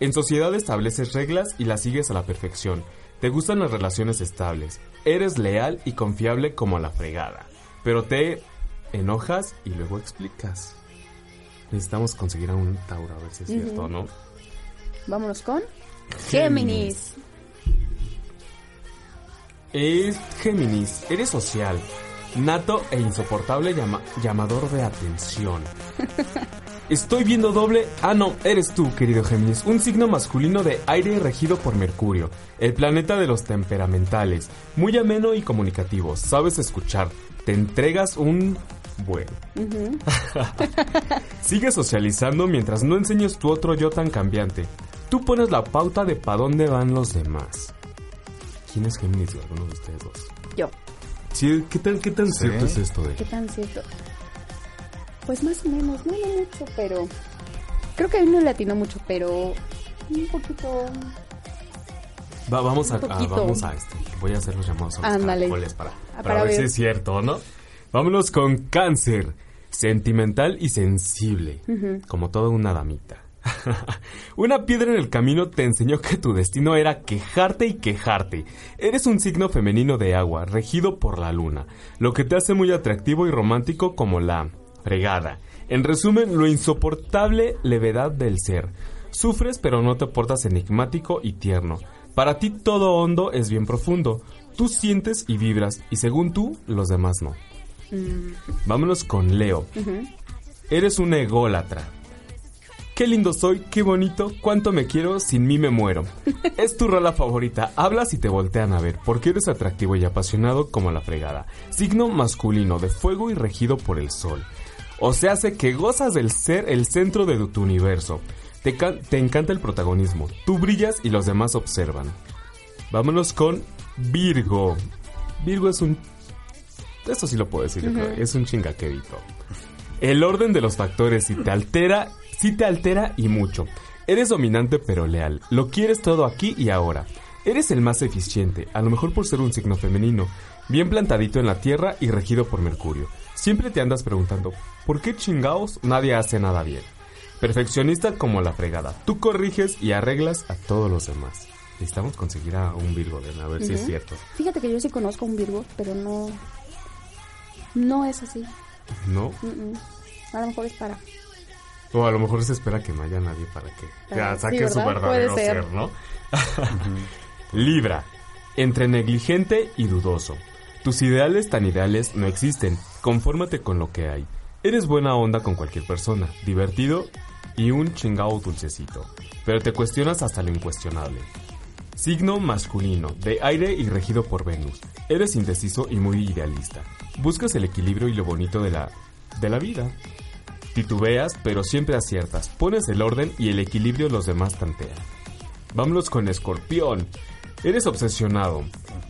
[SPEAKER 2] En sociedad estableces reglas y las sigues a la perfección. Te gustan las relaciones estables. Eres leal y confiable como la fregada. Pero te enojas y luego explicas. Necesitamos conseguir a un Tauro, a ver si es cierto o no.
[SPEAKER 1] Vámonos con Géminis.
[SPEAKER 2] Es Géminis, eres social, nato e insoportable llama- llamador de atención. Estoy viendo doble. Ah, no, eres tú, querido Géminis. Un signo masculino de aire regido por Mercurio, el planeta de los temperamentales. Muy ameno y comunicativo. Sabes escuchar. Te entregas un. Bueno. Sigue socializando mientras no enseñes tu otro yo tan cambiante. Tú pones la pauta de pa' dónde van los demás. ¿Quién es Géminis? Alguno de ustedes dos.
[SPEAKER 1] Yo.
[SPEAKER 2] Sí, ¿qué tan, qué tan
[SPEAKER 3] Sí.
[SPEAKER 2] cierto es esto de.?
[SPEAKER 1] ¿Qué tan cierto? Pues más o menos, no, no mucho, pero Creo que a mí no le atinó mucho, pero un poquito...
[SPEAKER 2] Va- vamos a,
[SPEAKER 1] Un
[SPEAKER 2] a-
[SPEAKER 1] poquito.
[SPEAKER 2] vamos a este. Voy a hacer los llamados a los
[SPEAKER 1] Ándale.
[SPEAKER 2] caracoles para,
[SPEAKER 1] Ah,
[SPEAKER 2] para,
[SPEAKER 1] para
[SPEAKER 2] ver, si es cierto, ¿no? Vámonos con cáncer. Sentimental y sensible. Como toda una damita. una piedra en el camino te enseñó que tu destino era quejarte y quejarte. Eres un signo femenino de agua, regido por la luna, lo que te hace muy atractivo y romántico como la fregada. En resumen, lo insoportable levedad del ser. Sufres pero no te portas enigmático y tierno. Para ti todo hondo es bien profundo. Tú sientes y vibras y según tú, los demás no. Vámonos con Leo. Eres un ególatra. Qué lindo soy, qué bonito, cuánto me quiero, sin mí me muero. Es tu rola favorita, hablas y te voltean a ver, porque eres atractivo y apasionado como la fregada. Signo masculino, de fuego y regido por el sol. O se hace que gozas del ser el centro de tu universo. Te, te encanta el protagonismo, tú brillas y los demás observan. Vámonos con Virgo. Virgo es un... Esto sí lo puedo decir, yo creo, es un chingaquerito. El orden de los factores si te altera, si te altera y mucho. Eres dominante pero leal. Lo quieres todo aquí y ahora. Eres el más eficiente, a lo mejor por ser un signo femenino, bien plantadito en la tierra y regido por Mercurio. Siempre te andas preguntando, ¿por qué chingaos nadie hace nada bien? Perfeccionista como la fregada. Tú corriges y arreglas a todos los demás. Necesitamos conseguir a un Virgo, ven, a ver si es cierto.
[SPEAKER 1] Fíjate que yo sí conozco a un Virgo, pero no... No es así.
[SPEAKER 2] ¿No?
[SPEAKER 1] A lo mejor es para...
[SPEAKER 2] O a lo mejor se espera que no haya nadie para que ya saque
[SPEAKER 1] sí,
[SPEAKER 2] su
[SPEAKER 1] ¿verdad?
[SPEAKER 2] verdadero
[SPEAKER 1] Puede ser.
[SPEAKER 2] ser, ¿no? Libra. Entre negligente y dudoso. Tus ideales tan ideales no existen. Confórmate con lo que hay. Eres buena onda con cualquier persona, divertido y un chingao dulcecito. Pero te cuestionas hasta lo incuestionable. Signo masculino, de aire y regido por Venus. Eres indeciso y muy idealista. Buscas el equilibrio y lo bonito de la de la vida. Titubeas, pero siempre aciertas. Pones el orden y el equilibrio los demás tantean. Vámonos con Escorpión. Eres obsesionado.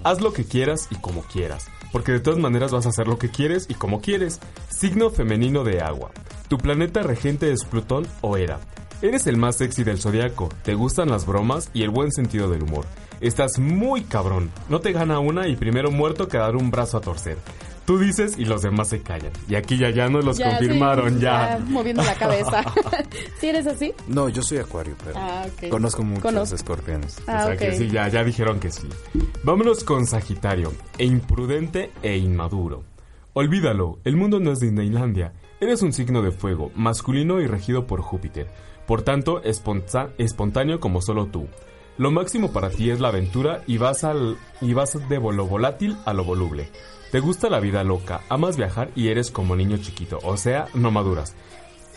[SPEAKER 2] Haz lo que quieras y como quieras. Porque de todas maneras vas a hacer lo que quieres y como quieres. Signo femenino de agua. Tu planeta regente es Plutón o Hera. Eres el más sexy del zodiaco. Te gustan las bromas y el buen sentido del humor. Estás muy cabrón. No te gana una y primero muerto que dar un brazo a torcer. Tú dices y los demás se callan. Y aquí ya ya nos los
[SPEAKER 1] Ya,
[SPEAKER 2] confirmaron
[SPEAKER 1] sí,
[SPEAKER 2] ya.
[SPEAKER 1] moviendo la cabeza. ¿Sí eres así?
[SPEAKER 3] No, yo soy acuario, pero
[SPEAKER 1] Ah,
[SPEAKER 3] conozco muchos escorpiones.
[SPEAKER 1] Ah,
[SPEAKER 2] o sea
[SPEAKER 1] ok.
[SPEAKER 2] que sí, ya, ya dijeron que sí. Vámonos con Sagitario. E imprudente e inmaduro. Olvídalo, el mundo no es Disneylandia. Eres un signo de fuego, masculino y regido por Júpiter. Por tanto, espontáneo como solo tú. Lo máximo para ti es la aventura y vas, al, y vas de lo volátil a lo voluble. Te gusta la vida loca, amas viajar y eres como niño chiquito, o sea, no maduras.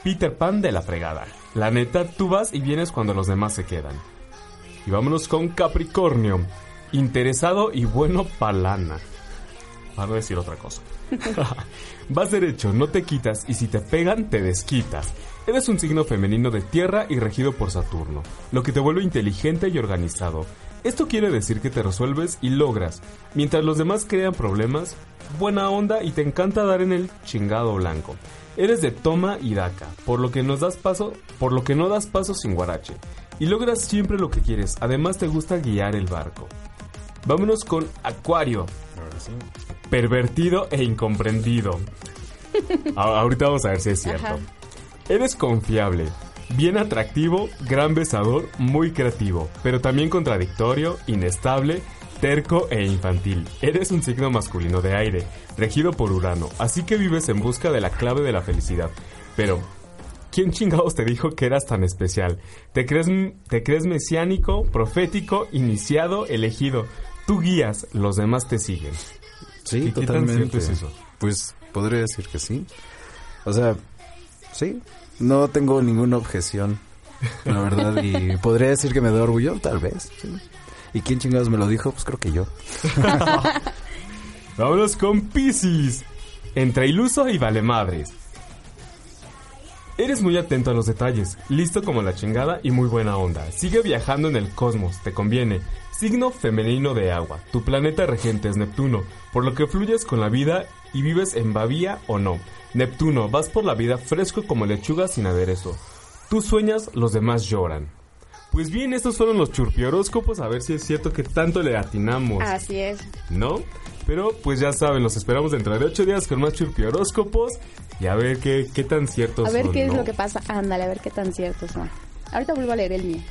[SPEAKER 2] Peter Pan de la fregada. La neta, tú vas y vienes cuando los demás se quedan. Y vámonos con Capricornio. Interesado y bueno palana. Para no decir otra cosa. Vas derecho, no te quitas y si te pegan, te desquitas. Eres un signo femenino de tierra y regido por Saturno, lo que te vuelve inteligente y organizado. Esto quiere decir que te resuelves y logras, mientras los demás crean problemas, buena onda y te encanta dar en el chingado blanco. Eres de toma y daca, por lo que nos das paso, por lo que no das paso sin guarache, y logras siempre lo que quieres. Además te gusta guiar el barco. Vámonos con Acuario. Pervertido e incomprendido. A- ahorita vamos a ver si es cierto.
[SPEAKER 1] Ajá.
[SPEAKER 2] Eres confiable, bien atractivo, gran besador, muy creativo, pero también contradictorio, inestable, terco e infantil. Eres un signo masculino de aire, regido por Urano, así que vives en busca de la clave de la felicidad. Pero, ¿quién chingados te dijo que eras tan especial? ¿Te crees, te crees mesiánico, profético, iniciado, elegido? Tú guías, los demás te siguen.
[SPEAKER 3] Sí,
[SPEAKER 2] ¿Y qué tan
[SPEAKER 3] totalmente.
[SPEAKER 2] es eso?
[SPEAKER 3] Pues podría decir que sí. O sea, sí. No tengo ninguna objeción, la verdad. Y podría decir que me da orgullo, tal vez. ¿Y quién chingados me lo dijo? Pues creo que yo.
[SPEAKER 2] Vámonos con Piscis. Entre iluso y vale madres. Eres muy atento a los detalles, listo como la chingada y muy buena onda. Sigue viajando en el cosmos, te conviene. Signo femenino de agua. Tu planeta regente es Neptuno, por lo que fluyes con la vida y vives en babía o no. Neptuno, vas por la vida fresco como lechuga sin aderezo. Tú sueñas, los demás lloran. Pues bien, estos fueron los churpioróscopos, a ver si es cierto que tanto le atinamos.
[SPEAKER 1] Así es.
[SPEAKER 2] ¿No? Pero pues ya saben, los esperamos dentro de ocho días con más churpioróscopos y a ver qué, qué tan ciertos
[SPEAKER 1] A ver
[SPEAKER 2] son,
[SPEAKER 1] qué es lo que pasa. Ándale, a ver qué tan ciertos son. Ahorita vuelvo a leer el mío.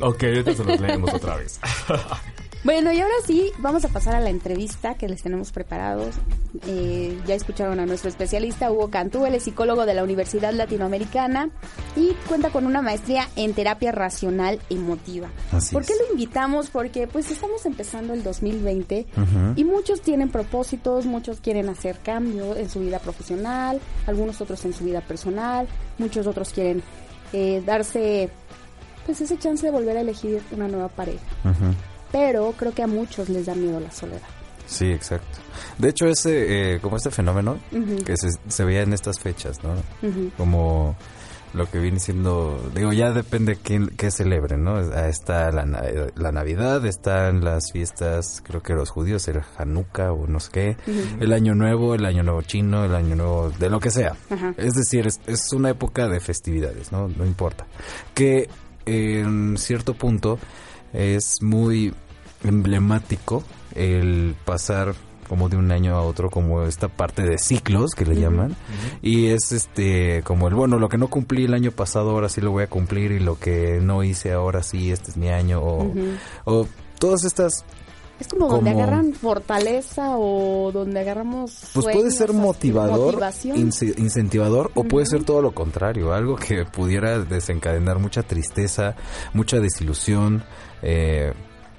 [SPEAKER 2] Ok, ahorita se los leemos otra vez.
[SPEAKER 1] Bueno, y ahora sí, vamos a pasar a la entrevista que les tenemos preparados. Eh, ya escucharon a nuestro especialista, Hugo Cantú, él es psicólogo de la Universidad Latinoamericana y cuenta con una maestría en terapia racional emotiva.
[SPEAKER 3] Así
[SPEAKER 1] ¿Por qué
[SPEAKER 3] es.
[SPEAKER 1] lo invitamos? Porque pues estamos empezando el 2020
[SPEAKER 3] Ujú.
[SPEAKER 1] y muchos tienen propósitos, muchos quieren hacer cambio en su vida profesional, algunos otros en su vida personal, muchos otros quieren eh, darse pues ese chance de volver a elegir una nueva pareja
[SPEAKER 3] Ujú.
[SPEAKER 1] Pero creo que a muchos les da miedo la soledad.
[SPEAKER 3] Sí, exacto. De hecho, ese, eh, como este fenómeno que se, se veía en estas fechas, ¿no? Como lo que viene siendo, digo, ya depende quién qué celebren, ¿no? Está la, la Navidad, están las fiestas, creo que los judíos, el Hanukkah o no sé qué, el Año Nuevo, el Año Nuevo chino, el Año Nuevo de lo que sea. Es decir, es, es una época de festividades, ¿no? No importa. Que en cierto punto es muy emblemático el pasar como de un año a otro, como esta parte de ciclos que le llaman. Y es este, como el, bueno, lo que no cumplí el año pasado, ahora sí lo voy a cumplir, y lo que no hice ahora sí, este es mi año, o, todas estas
[SPEAKER 1] Es como donde agarran fortaleza o donde agarramos.
[SPEAKER 3] Pues puede ser motivador, incentivador o puede ser todo lo contrario, algo que pudiera desencadenar mucha tristeza, mucha desilusión, eh,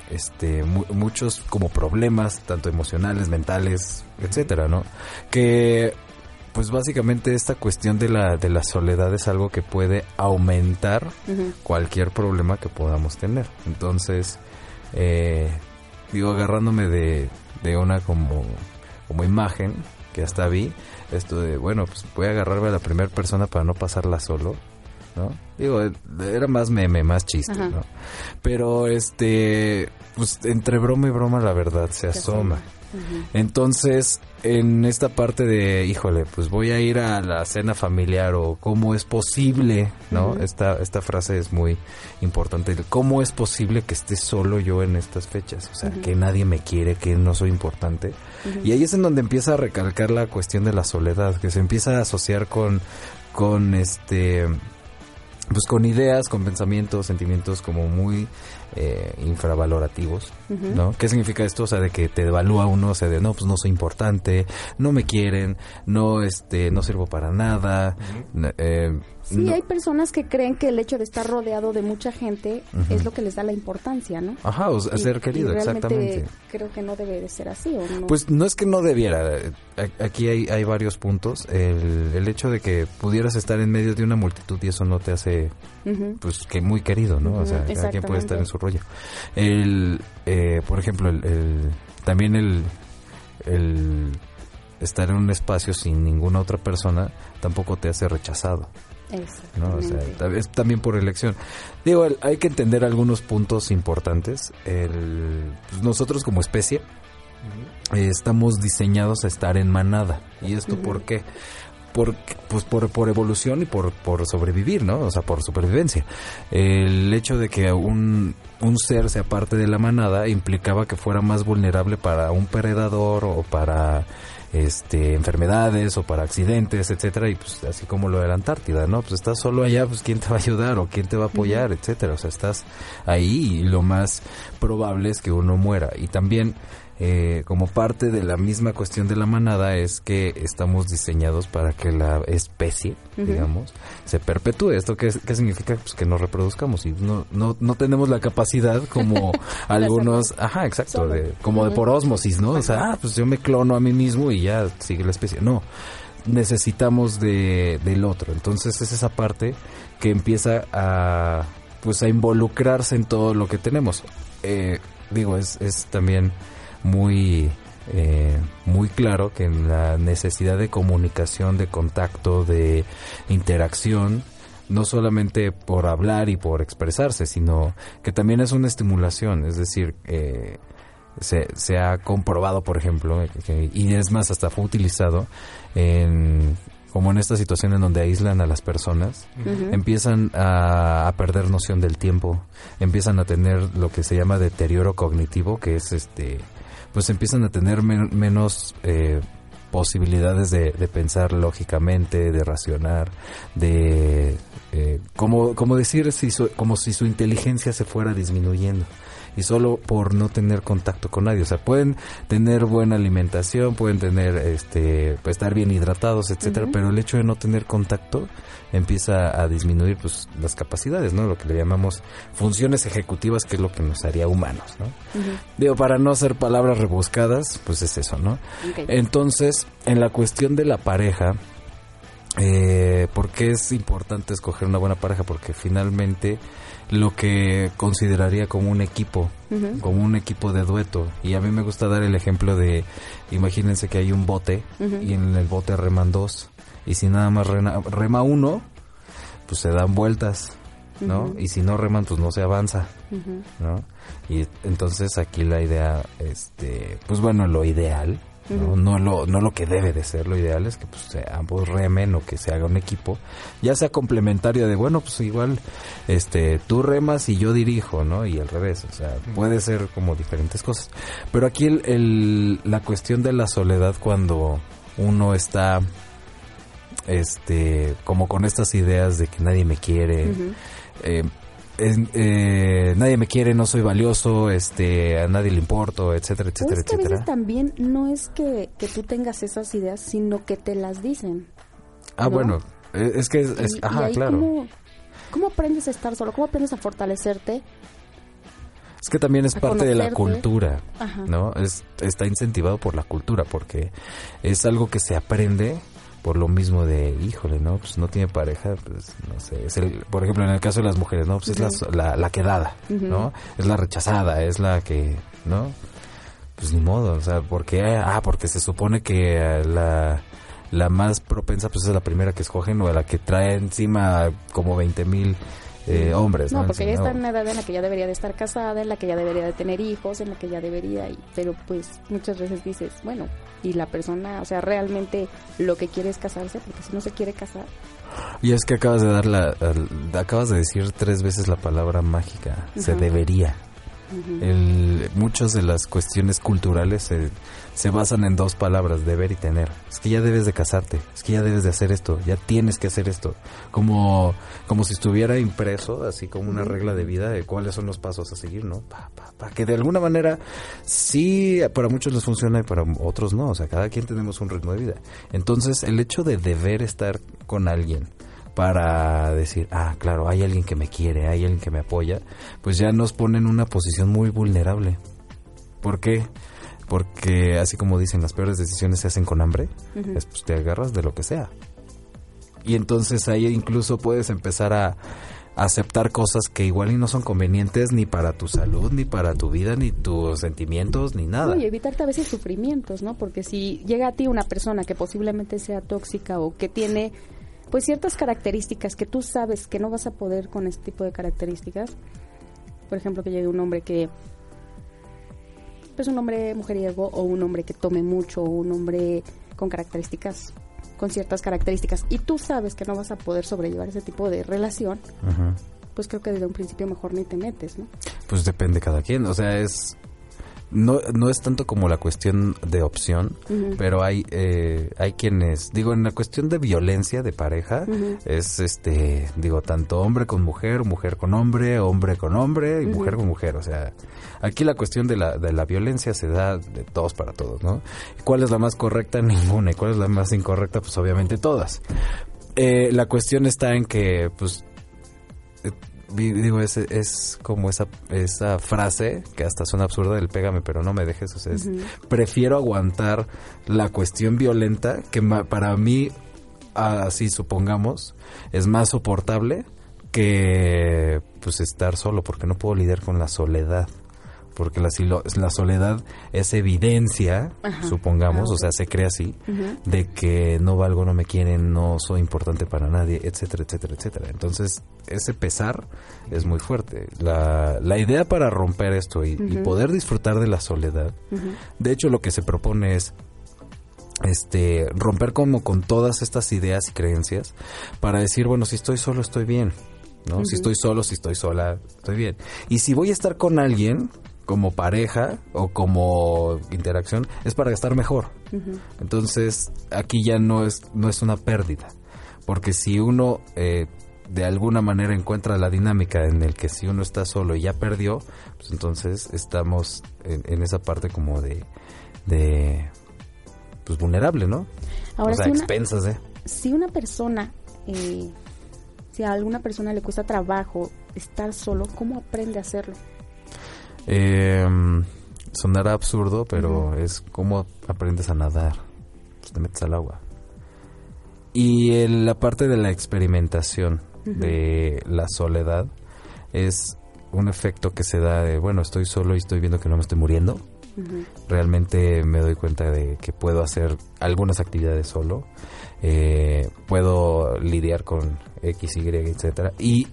[SPEAKER 3] este, mu- muchos como problemas, tanto emocionales, mentales, etcétera, ¿no? Que pues básicamente esta cuestión de la de la soledad es algo que puede aumentar cualquier problema que podamos tener. Entonces, eh, digo, agarrándome de, de una como, como imagen que hasta vi, esto de, bueno, pues voy a agarrarme a la primera persona para no pasarla solo, ¿no? Digo, eh, era más meme, más chiste,
[SPEAKER 1] Ajá.
[SPEAKER 3] ¿no? Pero, este, pues entre broma y broma la verdad se asoma. Entonces, en esta parte de, híjole, pues voy a ir a la cena familiar o cómo es posible, ¿no? Esta, esta frase es muy importante. ¿Cómo es posible que esté solo yo en estas fechas? O sea, que nadie me quiere, que no soy importante. Y ahí es en donde empieza a recalcar la cuestión de la soledad, que se empieza a asociar con, con este, pues con ideas, con pensamientos, sentimientos como muy eh, infravalorativos. ¿no? ¿Qué significa esto? O sea, de que te devalúa uno, o sea, de no, pues no soy importante, no me quieren, no, este, no sirvo para nada, eh,
[SPEAKER 1] Sí,
[SPEAKER 3] no-
[SPEAKER 1] hay personas que creen que el hecho de estar rodeado de mucha gente es lo que les da la importancia, ¿no?
[SPEAKER 3] Ajá, o sea,
[SPEAKER 1] Y-
[SPEAKER 3] ser querido, exactamente.
[SPEAKER 1] Creo que no debe de ser así, ¿o no?
[SPEAKER 3] Pues no es que no debiera. eh, Aquí hay, hay varios puntos. El, el hecho de que pudieras estar en medio de una multitud y eso no te hace, pues, que muy querido, ¿no? O sea, cada quien puede estar en su rollo. El, eh, por ejemplo, el, el- también el, el estar en un espacio sin ninguna otra persona tampoco te hace rechazado. ¿No? Es también por elección. Digo, hay que entender algunos puntos importantes. El, pues, nosotros como especie eh, estamos diseñados a estar en manada. ¿Y esto por qué? Porque, pues por, por evolución y por, por sobrevivir, ¿no? O sea, por supervivencia. El hecho de que un, un ser sea parte de la manada implicaba que fuera más vulnerable para un predador o para este enfermedades o para accidentes, etcétera, y pues así como lo de la Antártida, ¿no? Pues estás solo allá, pues quién te va a ayudar o quién te va a apoyar, etcétera. O sea, estás ahí y lo más probable es que uno muera. Y también eh, como parte de la misma cuestión de la manada es que estamos diseñados para que la especie, digamos, se perpetúe. ¿Esto qué, qué significa? Pues que nos reproduzcamos y no, no, no tenemos la capacidad como algunos, ajá, exacto, de, como de por osmosis, ¿no? O sea, ah, pues yo me clono a mí mismo y ya sigue la especie. No, necesitamos de, del otro. Entonces es esa parte que empieza a, pues a involucrarse en todo lo que tenemos. Eh, digo, es, es también muy eh, muy claro que en la necesidad de comunicación, de contacto, de interacción, no solamente por hablar y por expresarse, sino que también es una estimulación, es decir, eh, se, se ha comprobado, por ejemplo, que- y es más, hasta fue utilizado en como en esta situación en donde aíslan a las personas, empiezan a, a perder noción del tiempo, empiezan a tener lo que se llama deterioro cognitivo, que es este, pues empiezan a tener men- menos eh, posibilidades de, de pensar lógicamente, de racionar, de eh, como, como decir si su- como si su inteligencia se fuera disminuyendo y solo por no tener contacto con nadie, o sea, pueden tener buena alimentación, pueden tener este pues, estar bien hidratados, etcétera, pero el hecho de no tener contacto empieza a disminuir pues las capacidades, ¿no? Lo que le llamamos funciones ejecutivas, que es lo que nos haría humanos, ¿no? Digo, para no hacer palabras rebuscadas, pues es eso, ¿no? Entonces, en la cuestión de la pareja, eh, ¿por qué es importante escoger una buena pareja? Porque finalmente lo que consideraría como un equipo, como un equipo de dueto. Y a mí me gusta dar el ejemplo de, imagínense que hay un bote y en el bote reman dos. Y si nada más rena- rema uno, pues se dan vueltas, ¿no? Y si no reman, pues no se avanza. ¿no? Y entonces aquí la idea, este, pues bueno, lo ideal, ¿no? No lo no lo que debe de ser, lo ideal es que pues ambos remen o que se haga un equipo, ya sea complementario de bueno, pues igual este tú remas y yo dirijo, ¿no? Y al revés, o sea, puede ser como diferentes cosas. Pero aquí el, el- la cuestión de la soledad cuando uno está este como con estas ideas de que nadie me quiere, eh, es- eh, nadie me quiere, no soy valioso, este, a nadie le importo, etcétera, etcétera,
[SPEAKER 1] es que a
[SPEAKER 3] etcétera.
[SPEAKER 1] veces también no es que, que tú tengas esas ideas, sino que te las dicen.
[SPEAKER 3] Ah,
[SPEAKER 1] ¿no?
[SPEAKER 3] bueno, eh, es que es, es-
[SPEAKER 1] Y- y
[SPEAKER 3] ajá,
[SPEAKER 1] ahí
[SPEAKER 3] claro.
[SPEAKER 1] ¿cómo, cómo aprendes a estar solo? ¿Cómo aprendes a fortalecerte?
[SPEAKER 3] Es que también es parte de la cultura,
[SPEAKER 1] Ajá.
[SPEAKER 3] ¿no? Es, está incentivado por la cultura porque es algo que se aprende por lo mismo de, híjole, ¿no? Pues no tiene pareja, pues no sé. Es el, por ejemplo, en el caso de las mujeres, ¿no? Pues es la, la, la quedada. ¿no? Es la rechazada, es la que, ¿no? Pues ni modo, o sea, porque, ah, porque se supone que eh, la, la más propensa pues es la primera que escogen o la que trae encima como 20 mil eh, hombres, ¿no?
[SPEAKER 1] No, porque ya está en una edad en la que ya debería de estar casada, en la que ya debería de tener hijos, en la que ya debería, y- pero pues muchas veces dices, bueno, y la persona, o sea, realmente lo que quiere es casarse, porque si no se quiere casar,
[SPEAKER 3] Y es que acabas de dar la, acabas de decir tres veces la palabra mágica, se
[SPEAKER 1] Ujú.
[SPEAKER 3] El, muchas de las cuestiones culturales se, se basan en dos palabras, deber y tener. Es que ya debes de casarte, es que ya debes de hacer esto, ya tienes que hacer esto. Como, como si estuviera impreso, así como una regla de vida de cuáles son los pasos a seguir, ¿no? Pa, pa, pa, que de alguna manera sí para muchos les funciona y para otros no. O sea, cada quien tenemos un ritmo de vida. Entonces, el hecho de deber estar con alguien para decir, ah, claro, hay alguien que me quiere, hay alguien que me apoya, pues ya nos pone en una posición muy vulnerable. ¿Por qué? Porque así como dicen, las peores decisiones se hacen con hambre, es, pues te agarras de lo que sea. Y entonces ahí incluso puedes empezar a, aceptar cosas que igual y no son convenientes ni para tu salud, ni para tu vida, ni tus sentimientos, ni nada.
[SPEAKER 1] Y evitarte a veces sufrimientos, ¿no? Porque si llega a ti una persona que posiblemente sea tóxica o que tiene pues ciertas características que tú sabes que no vas a poder con este tipo de características, por ejemplo, que llegue un hombre que pues un hombre mujeriego o un hombre que tome mucho o un hombre con características con ciertas características y tú sabes que no vas a poder sobrellevar ese tipo de relación, pues creo que desde un principio mejor ni te metes, ¿no?
[SPEAKER 3] Pues depende cada quien, o sea, es no, no es tanto como la cuestión de opción, pero hay eh, hay quienes, digo, en la cuestión de violencia de pareja, es este, digo, tanto hombre con mujer, mujer con hombre, hombre con hombre y mujer con mujer, o sea, aquí la cuestión de la, de la violencia se da de todos para todos, ¿no? ¿Cuál es la más correcta? Ninguna, y cuál es la más incorrecta? Pues obviamente todas. Eh, la cuestión está en que, pues, digo, es, es como esa, esa frase que hasta suena absurda del pégame pero no me dejes, o sea, es, prefiero aguantar la cuestión violenta que para mí, así supongamos, es más soportable que pues estar solo porque no puedo lidiar con la soledad. Porque la, la soledad es evidencia,
[SPEAKER 1] Ajá.
[SPEAKER 3] supongamos,
[SPEAKER 1] Ah,
[SPEAKER 3] o sea, se cree así, de que no valgo, no me quieren, no soy importante para nadie, etcétera, etcétera, etcétera. Entonces, ese pesar es muy fuerte. La, la idea para romper esto y, poder disfrutar de la soledad, de hecho, lo que se propone es este romper como con todas estas ideas y creencias para decir, bueno, si estoy solo estoy bien, ¿no? Si estoy solo, si estoy sola, estoy bien. Y si voy a estar con alguien como pareja o como interacción es para estar mejor. Entonces, aquí ya no es no es una pérdida, porque si uno eh, de alguna manera encuentra la dinámica en el que si uno está solo y ya perdió, pues entonces estamos en, en esa parte como de, de pues vulnerable, ¿no?
[SPEAKER 1] Ahora,
[SPEAKER 3] o sea,
[SPEAKER 1] si una-
[SPEAKER 3] ¿eh?
[SPEAKER 1] Si una persona, eh, si a alguna persona le cuesta trabajo estar solo, ¿cómo aprende a hacerlo?
[SPEAKER 3] Eh, sonará absurdo, pero es como aprendes a nadar. Pues te metes al agua. Y el- la parte de la experimentación de la soledad es un efecto que se da de, bueno, estoy solo y estoy viendo que no me estoy muriendo. Realmente me doy cuenta de que puedo hacer algunas actividades solo. eh, puedo lidiar con X, Y, etcétera. Y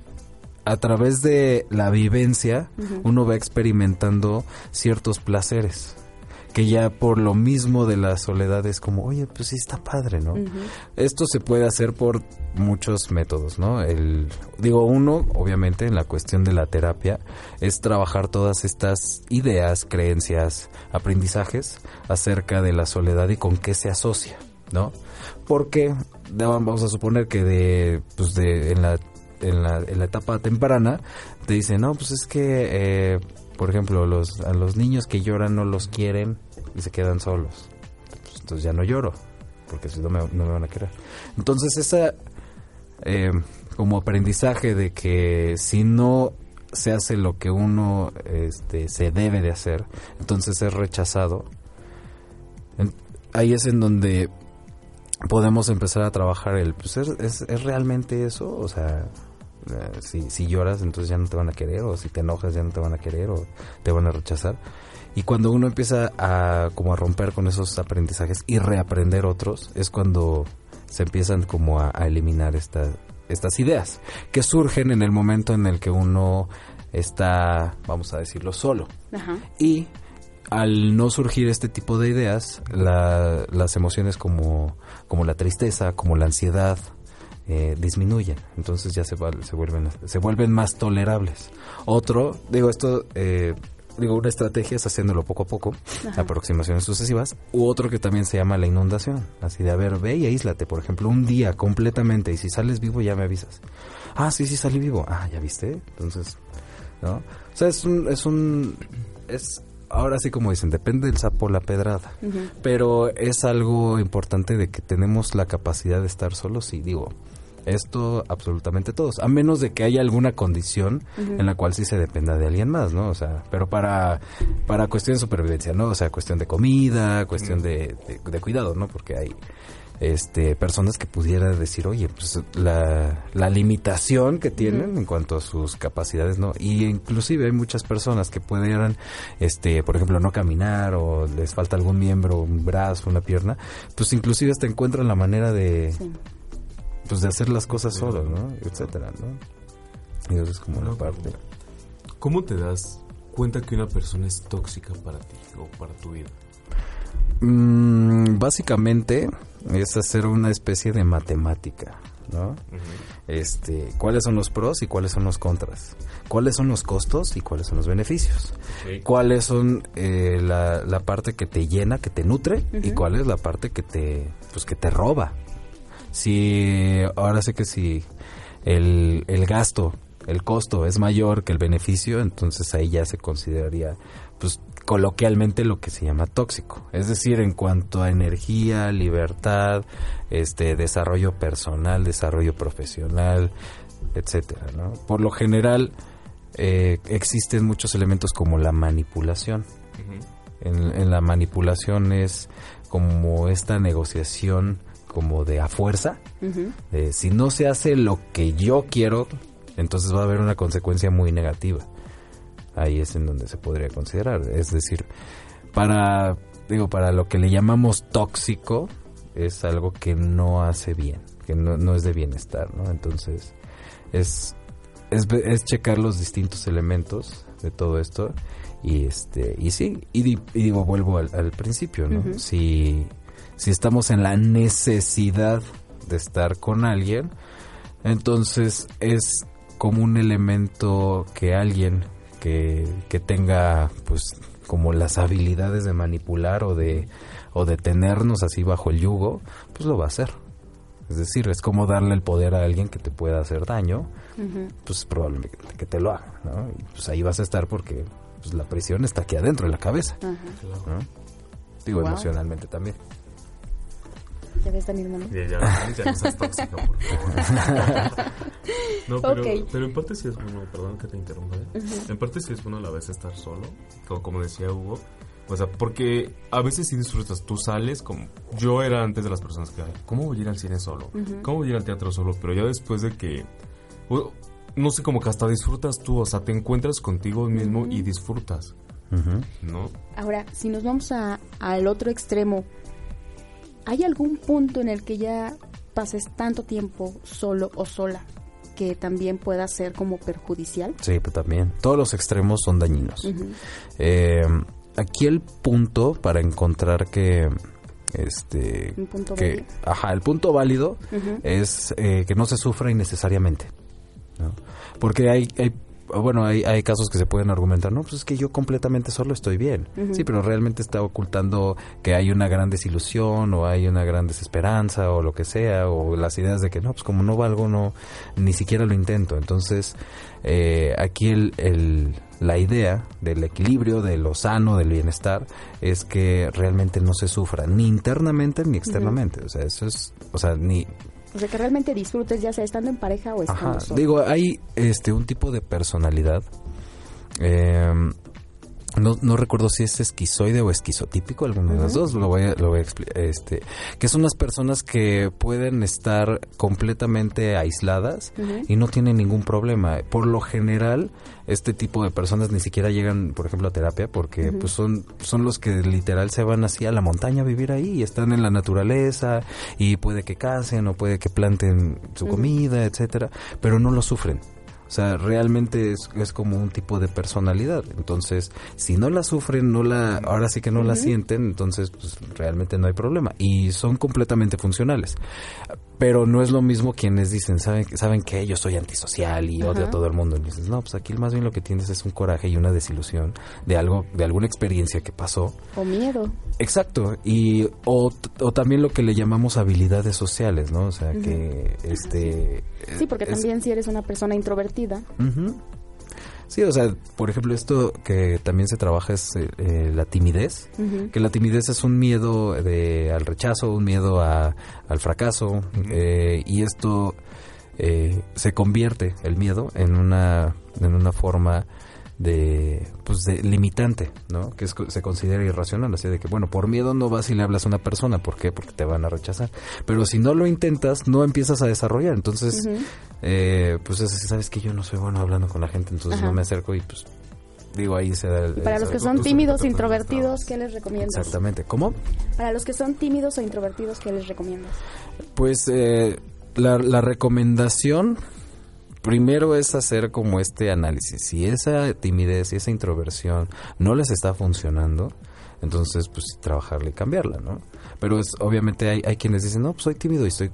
[SPEAKER 3] a través de la vivencia uno va experimentando ciertos placeres que ya por lo mismo de la soledad es como, oye, pues sí está padre, ¿no? Esto se puede hacer por muchos métodos, ¿no? El, digo, uno, obviamente, en la cuestión de la terapia, es trabajar todas estas ideas, creencias, aprendizajes acerca de la soledad y con qué se asocia, ¿no? Porque vamos a suponer que de, pues de, en la en la, en la etapa temprana te dicen, no, pues es que, eh, por ejemplo, los, a los niños que lloran no los quieren y se quedan solos. Pues, entonces ya no lloro, porque si no me, no me van a querer. Entonces esa eh, como aprendizaje de que si no se hace lo que uno este, se debe de hacer, entonces es rechazado. Ahí es en donde podemos empezar a trabajar el, pues es, es, es realmente eso, o sea, eh, si, si lloras entonces ya no te van a querer, o si te enojas ya no te van a querer, o te van a rechazar. Y cuando uno empieza a como a romper con esos aprendizajes y reaprender otros, es cuando se empiezan como a, a eliminar estas estas ideas que surgen en el momento en el que uno está, vamos a decirlo, solo.
[SPEAKER 1] Ajá.
[SPEAKER 3] Y al no surgir este tipo de ideas, la- las emociones como, como la tristeza, como la ansiedad, eh, disminuyen. Entonces ya se, se, vuelven, se vuelven más tolerables. Otro, digo, esto, eh, digo, una estrategia es haciéndolo poco a poco, aproximaciones sucesivas. U otro que también se llama la inundación. Así de, a ver, ve y aíslate, por ejemplo, un día completamente. Y si sales vivo, ya me avisas. Ah, sí, sí, salí vivo. Ah, ya viste. Entonces, ¿no? O sea, es un, es un, es, ahora sí como dicen, depende del sapo la pedrada. Pero es algo importante de que tenemos la capacidad de estar solos y digo, esto absolutamente todos, a menos de que haya alguna condición en la cual sí se dependa de alguien más, ¿no? O sea, pero para, para cuestión de supervivencia, ¿no? O sea, cuestión de comida, cuestión de, de, de cuidado, ¿no? Porque hay este personas que pudieran decir, oye, pues la, la limitación que tienen en cuanto a sus capacidades, ¿no? Y inclusive hay muchas personas que pudieran, este, por ejemplo, no caminar o les falta algún miembro, un brazo, una pierna, pues inclusive hasta encuentran la manera de,
[SPEAKER 1] Sí.
[SPEAKER 3] Pues de hacer las cosas solos, ¿no? Etcétera, ¿no? Y eso es como la parte.
[SPEAKER 2] ¿Cómo te das cuenta que una persona es tóxica para ti o para tu vida?
[SPEAKER 3] Mm, básicamente es hacer una especie de matemática, ¿no? Este, ¿cuáles son los pros y cuáles son los contras? ¿Cuáles son los costos y cuáles son los beneficios? ¿Cuáles son eh, la, la parte que te llena, que te nutre y cuál es la parte que te, pues que te roba? Si ahora sé que si el, el gasto, el costo es mayor que el beneficio, entonces ahí ya se consideraría, pues coloquialmente lo que se llama tóxico. Es decir, en cuanto a energía, libertad, este desarrollo personal, desarrollo profesional, etcétera, ¿no? Por lo general eh, existen muchos elementos como la manipulación. En, en la manipulación es como esta negociación como de a fuerza. Si no se hace lo que yo quiero, entonces va a haber una consecuencia muy negativa. Ahí es en donde se podría considerar. Es decir, para, digo, para lo que le llamamos tóxico, es algo que no hace bien, que no, no es de bienestar, ¿no? Entonces, es, es, es checar los distintos elementos de todo esto y este y sí y, di- y digo vuelvo al, al principio no si si estamos en la necesidad de estar con alguien, entonces es como un elemento que alguien que, que tenga pues como las habilidades de manipular o de o de tenernos así bajo el yugo, pues lo va a hacer. Es decir, es como darle el poder a alguien que te pueda hacer daño, pues probablemente que te lo haga, ¿no? Y pues ahí vas a estar porque pues, la prisión está aquí adentro de la cabeza. Digo,
[SPEAKER 1] Wow.
[SPEAKER 3] emocionalmente también.
[SPEAKER 1] ¿Ya ves, Dani, hermano?
[SPEAKER 2] Ya, ya, ya no seas tóxico, por favor. No, pero, en parte sí es bueno, perdón que te interrumpa, ¿eh? en parte sí es bueno a la vez estar solo, como, como decía Hugo, o sea, porque a veces sí disfrutas, tú sales como, yo era antes de las personas que, ¿cómo voy a ir al cine solo? ¿Cómo voy a ir al teatro solo? Pero ya después de que, no sé, como que hasta disfrutas tú, o sea, te encuentras contigo mismo y disfrutas. ¿no?
[SPEAKER 1] Ahora, si nos vamos a, al otro extremo, ¿hay algún punto en el que ya pases tanto tiempo solo o sola que también pueda ser como perjudicial?
[SPEAKER 3] Sí, pues también. Todos los extremos son dañinos. Eh, aquí el punto para encontrar que este
[SPEAKER 1] Un punto
[SPEAKER 3] que
[SPEAKER 1] válido.
[SPEAKER 3] ajá el punto válido es eh, que no se sufra innecesariamente ¿no? porque hay, hay bueno hay, hay casos que se pueden argumentar no pues es que yo completamente solo estoy bien sí pero realmente está ocultando que hay una gran desilusión o hay una gran desesperanza o lo que sea o las ideas de que no pues como no valgo no ni siquiera lo intento entonces eh, aquí el, el- la idea del equilibrio, de lo sano, del bienestar, es que realmente no se sufra ni internamente ni externamente. O sea, eso es, o sea, ni,
[SPEAKER 1] O sea, que realmente disfrutes ya sea estando en pareja o estando
[SPEAKER 3] Ajá,
[SPEAKER 1] solo.
[SPEAKER 3] digo, hay este un tipo de personalidad. eh, no, no recuerdo si es esquizoide o esquizotípico, alguno de los dos, lo voy a, lo voy a expli- este, que son unas personas que pueden estar completamente aisladas y no tienen ningún problema. Por lo general, este tipo de personas ni siquiera llegan, por ejemplo, a terapia porque pues son, son los que literal se van así a la montaña a vivir ahí y están en la naturaleza y puede que casen o puede que planten su comida, etcétera, pero no lo sufren. O sea, realmente es, es como un tipo de personalidad. Entonces, si no la sufren, no la, ahora sí que no la sienten, entonces pues, realmente no hay problema. Y son completamente funcionales. Pero no es lo mismo quienes dicen, saben, saben que yo soy antisocial y odio a todo el mundo. Y dices, no, pues aquí más bien lo que tienes es un coraje y una desilusión de algo, de alguna experiencia que pasó.
[SPEAKER 1] O miedo.
[SPEAKER 3] Exacto, y o, o también lo que le llamamos habilidades sociales, ¿no? O sea, que este...
[SPEAKER 1] Sí, porque
[SPEAKER 3] es-
[SPEAKER 1] también si eres una persona introvertida.
[SPEAKER 3] Sí, o sea, por ejemplo, esto que también se trabaja es eh, eh, la timidez, que la timidez es un miedo de, al rechazo, un miedo a- al fracaso, eh, y esto eh, se convierte, el miedo, en una, en una forma de, pues de limitante, ¿no? Que es- se considera irracional, así de que, bueno, por miedo no vas y le hablas a una persona, ¿por qué? Porque te van a rechazar. Pero si no lo intentas, no empiezas a desarrollar, entonces, eh, pues es- sabes que yo no soy bueno hablando con la gente, entonces
[SPEAKER 1] Ajá.
[SPEAKER 3] no me acerco y pues digo ahí se da el-
[SPEAKER 1] para
[SPEAKER 3] el-
[SPEAKER 1] los que son tímidos,
[SPEAKER 2] te
[SPEAKER 1] introvertidos. ¿qué les recomiendas?
[SPEAKER 3] Exactamente. ¿Cómo?
[SPEAKER 1] Para los que son tímidos o introvertidos, ¿qué les recomiendas?
[SPEAKER 3] Pues eh, la, la recomendación primero es hacer como este análisis. Si esa timidez y esa introversión no les está funcionando, entonces pues trabajarla y cambiarla, ¿no? Pero es, obviamente hay, hay quienes dicen, no, pues soy tímido y estoy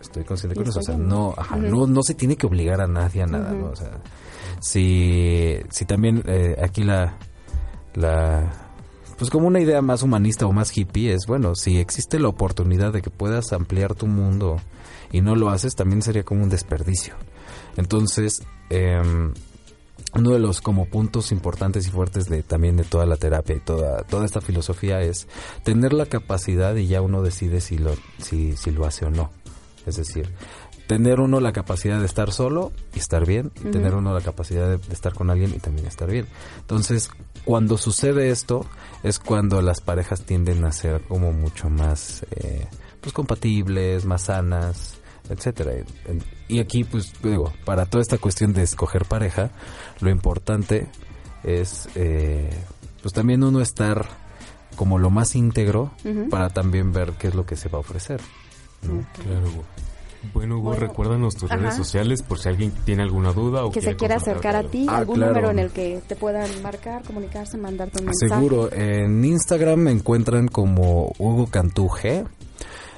[SPEAKER 3] estoy consciente con eso. O sea, no, ajá, no, no se tiene que obligar a nadie a nada, ¿no? O sea, si, si también eh, aquí la, la, pues como una idea más humanista o más hippie es, bueno, si existe la oportunidad de que puedas ampliar tu mundo y no lo haces, también sería como un desperdicio. Entonces, em, uno de los como puntos importantes y fuertes de también de toda la terapia y toda toda esta filosofía es tener la capacidad y ya uno decide si lo si, si lo hace o no. Es decir, tener uno la capacidad de estar solo y estar bien, y tener uno la capacidad de, de estar con alguien y también estar bien. Entonces, cuando sucede esto, es cuando las parejas tienden a ser como mucho más eh, pues compatibles, más sanas, etcétera. Y aquí, pues, digo, para toda esta cuestión de escoger pareja, lo importante es, eh, pues, también uno estar como lo más íntegro para también ver qué es lo que se va a ofrecer. ¿no?
[SPEAKER 2] Claro. Bueno, Hugo,
[SPEAKER 1] Bueno.
[SPEAKER 2] recuérdanos tus
[SPEAKER 1] Ajá.
[SPEAKER 2] redes sociales por si alguien tiene alguna duda o
[SPEAKER 1] que se
[SPEAKER 2] quiere
[SPEAKER 1] quiera acercar a ti,
[SPEAKER 3] Ah,
[SPEAKER 1] algún
[SPEAKER 3] claro.
[SPEAKER 1] número en el que te puedan marcar, comunicarse, mandarte un mensaje.
[SPEAKER 3] Seguro, en Instagram me encuentran como Hugo Cantú G,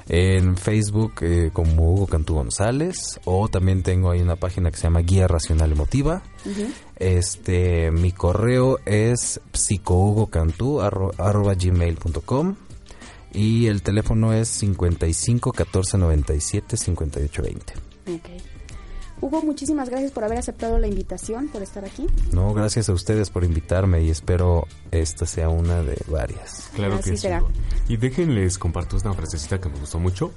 [SPEAKER 3] en Facebook eh, como Hugo Cantú González, o también tengo ahí una página que se llama Guía Racional Emotiva. Este, mi correo es psicohugocantú arro- arroba gmail.com y el teléfono es 55 14 97 58 20.
[SPEAKER 1] Ok. Hugo, muchísimas gracias por haber aceptado la invitación, por estar aquí.
[SPEAKER 3] No, gracias a ustedes por invitarme y espero esta sea una de varias.
[SPEAKER 2] Claro
[SPEAKER 1] Así
[SPEAKER 2] que sí.
[SPEAKER 1] será.
[SPEAKER 2] Hugo. Y déjenles comparto una frasecita que me gustó mucho.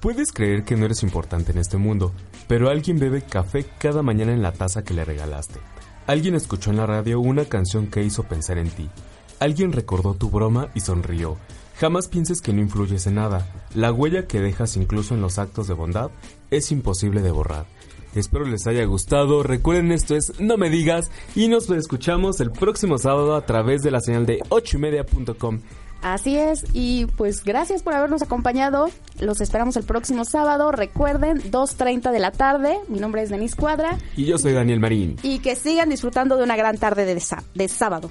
[SPEAKER 2] Puedes creer que no eres importante en este mundo, pero alguien bebe café cada mañana en la taza que le regalaste. Alguien escuchó en la radio una canción que hizo pensar en ti. Alguien recordó tu broma y sonrió. Jamás pienses que no influyes en nada. La huella que dejas incluso en los actos de bondad es imposible de borrar. Espero les haya gustado. Recuerden esto es No Me Digas y nos escuchamos el próximo sábado a través de la señal de 8ymedia.com.
[SPEAKER 1] Así es, y pues gracias por habernos acompañado. Los esperamos el próximo sábado. Recuerden, 2.30 de la tarde. Mi nombre es Denise Cuadra.
[SPEAKER 2] Y yo soy Daniel Marín.
[SPEAKER 1] Y que sigan disfrutando de una gran tarde de, de sábado.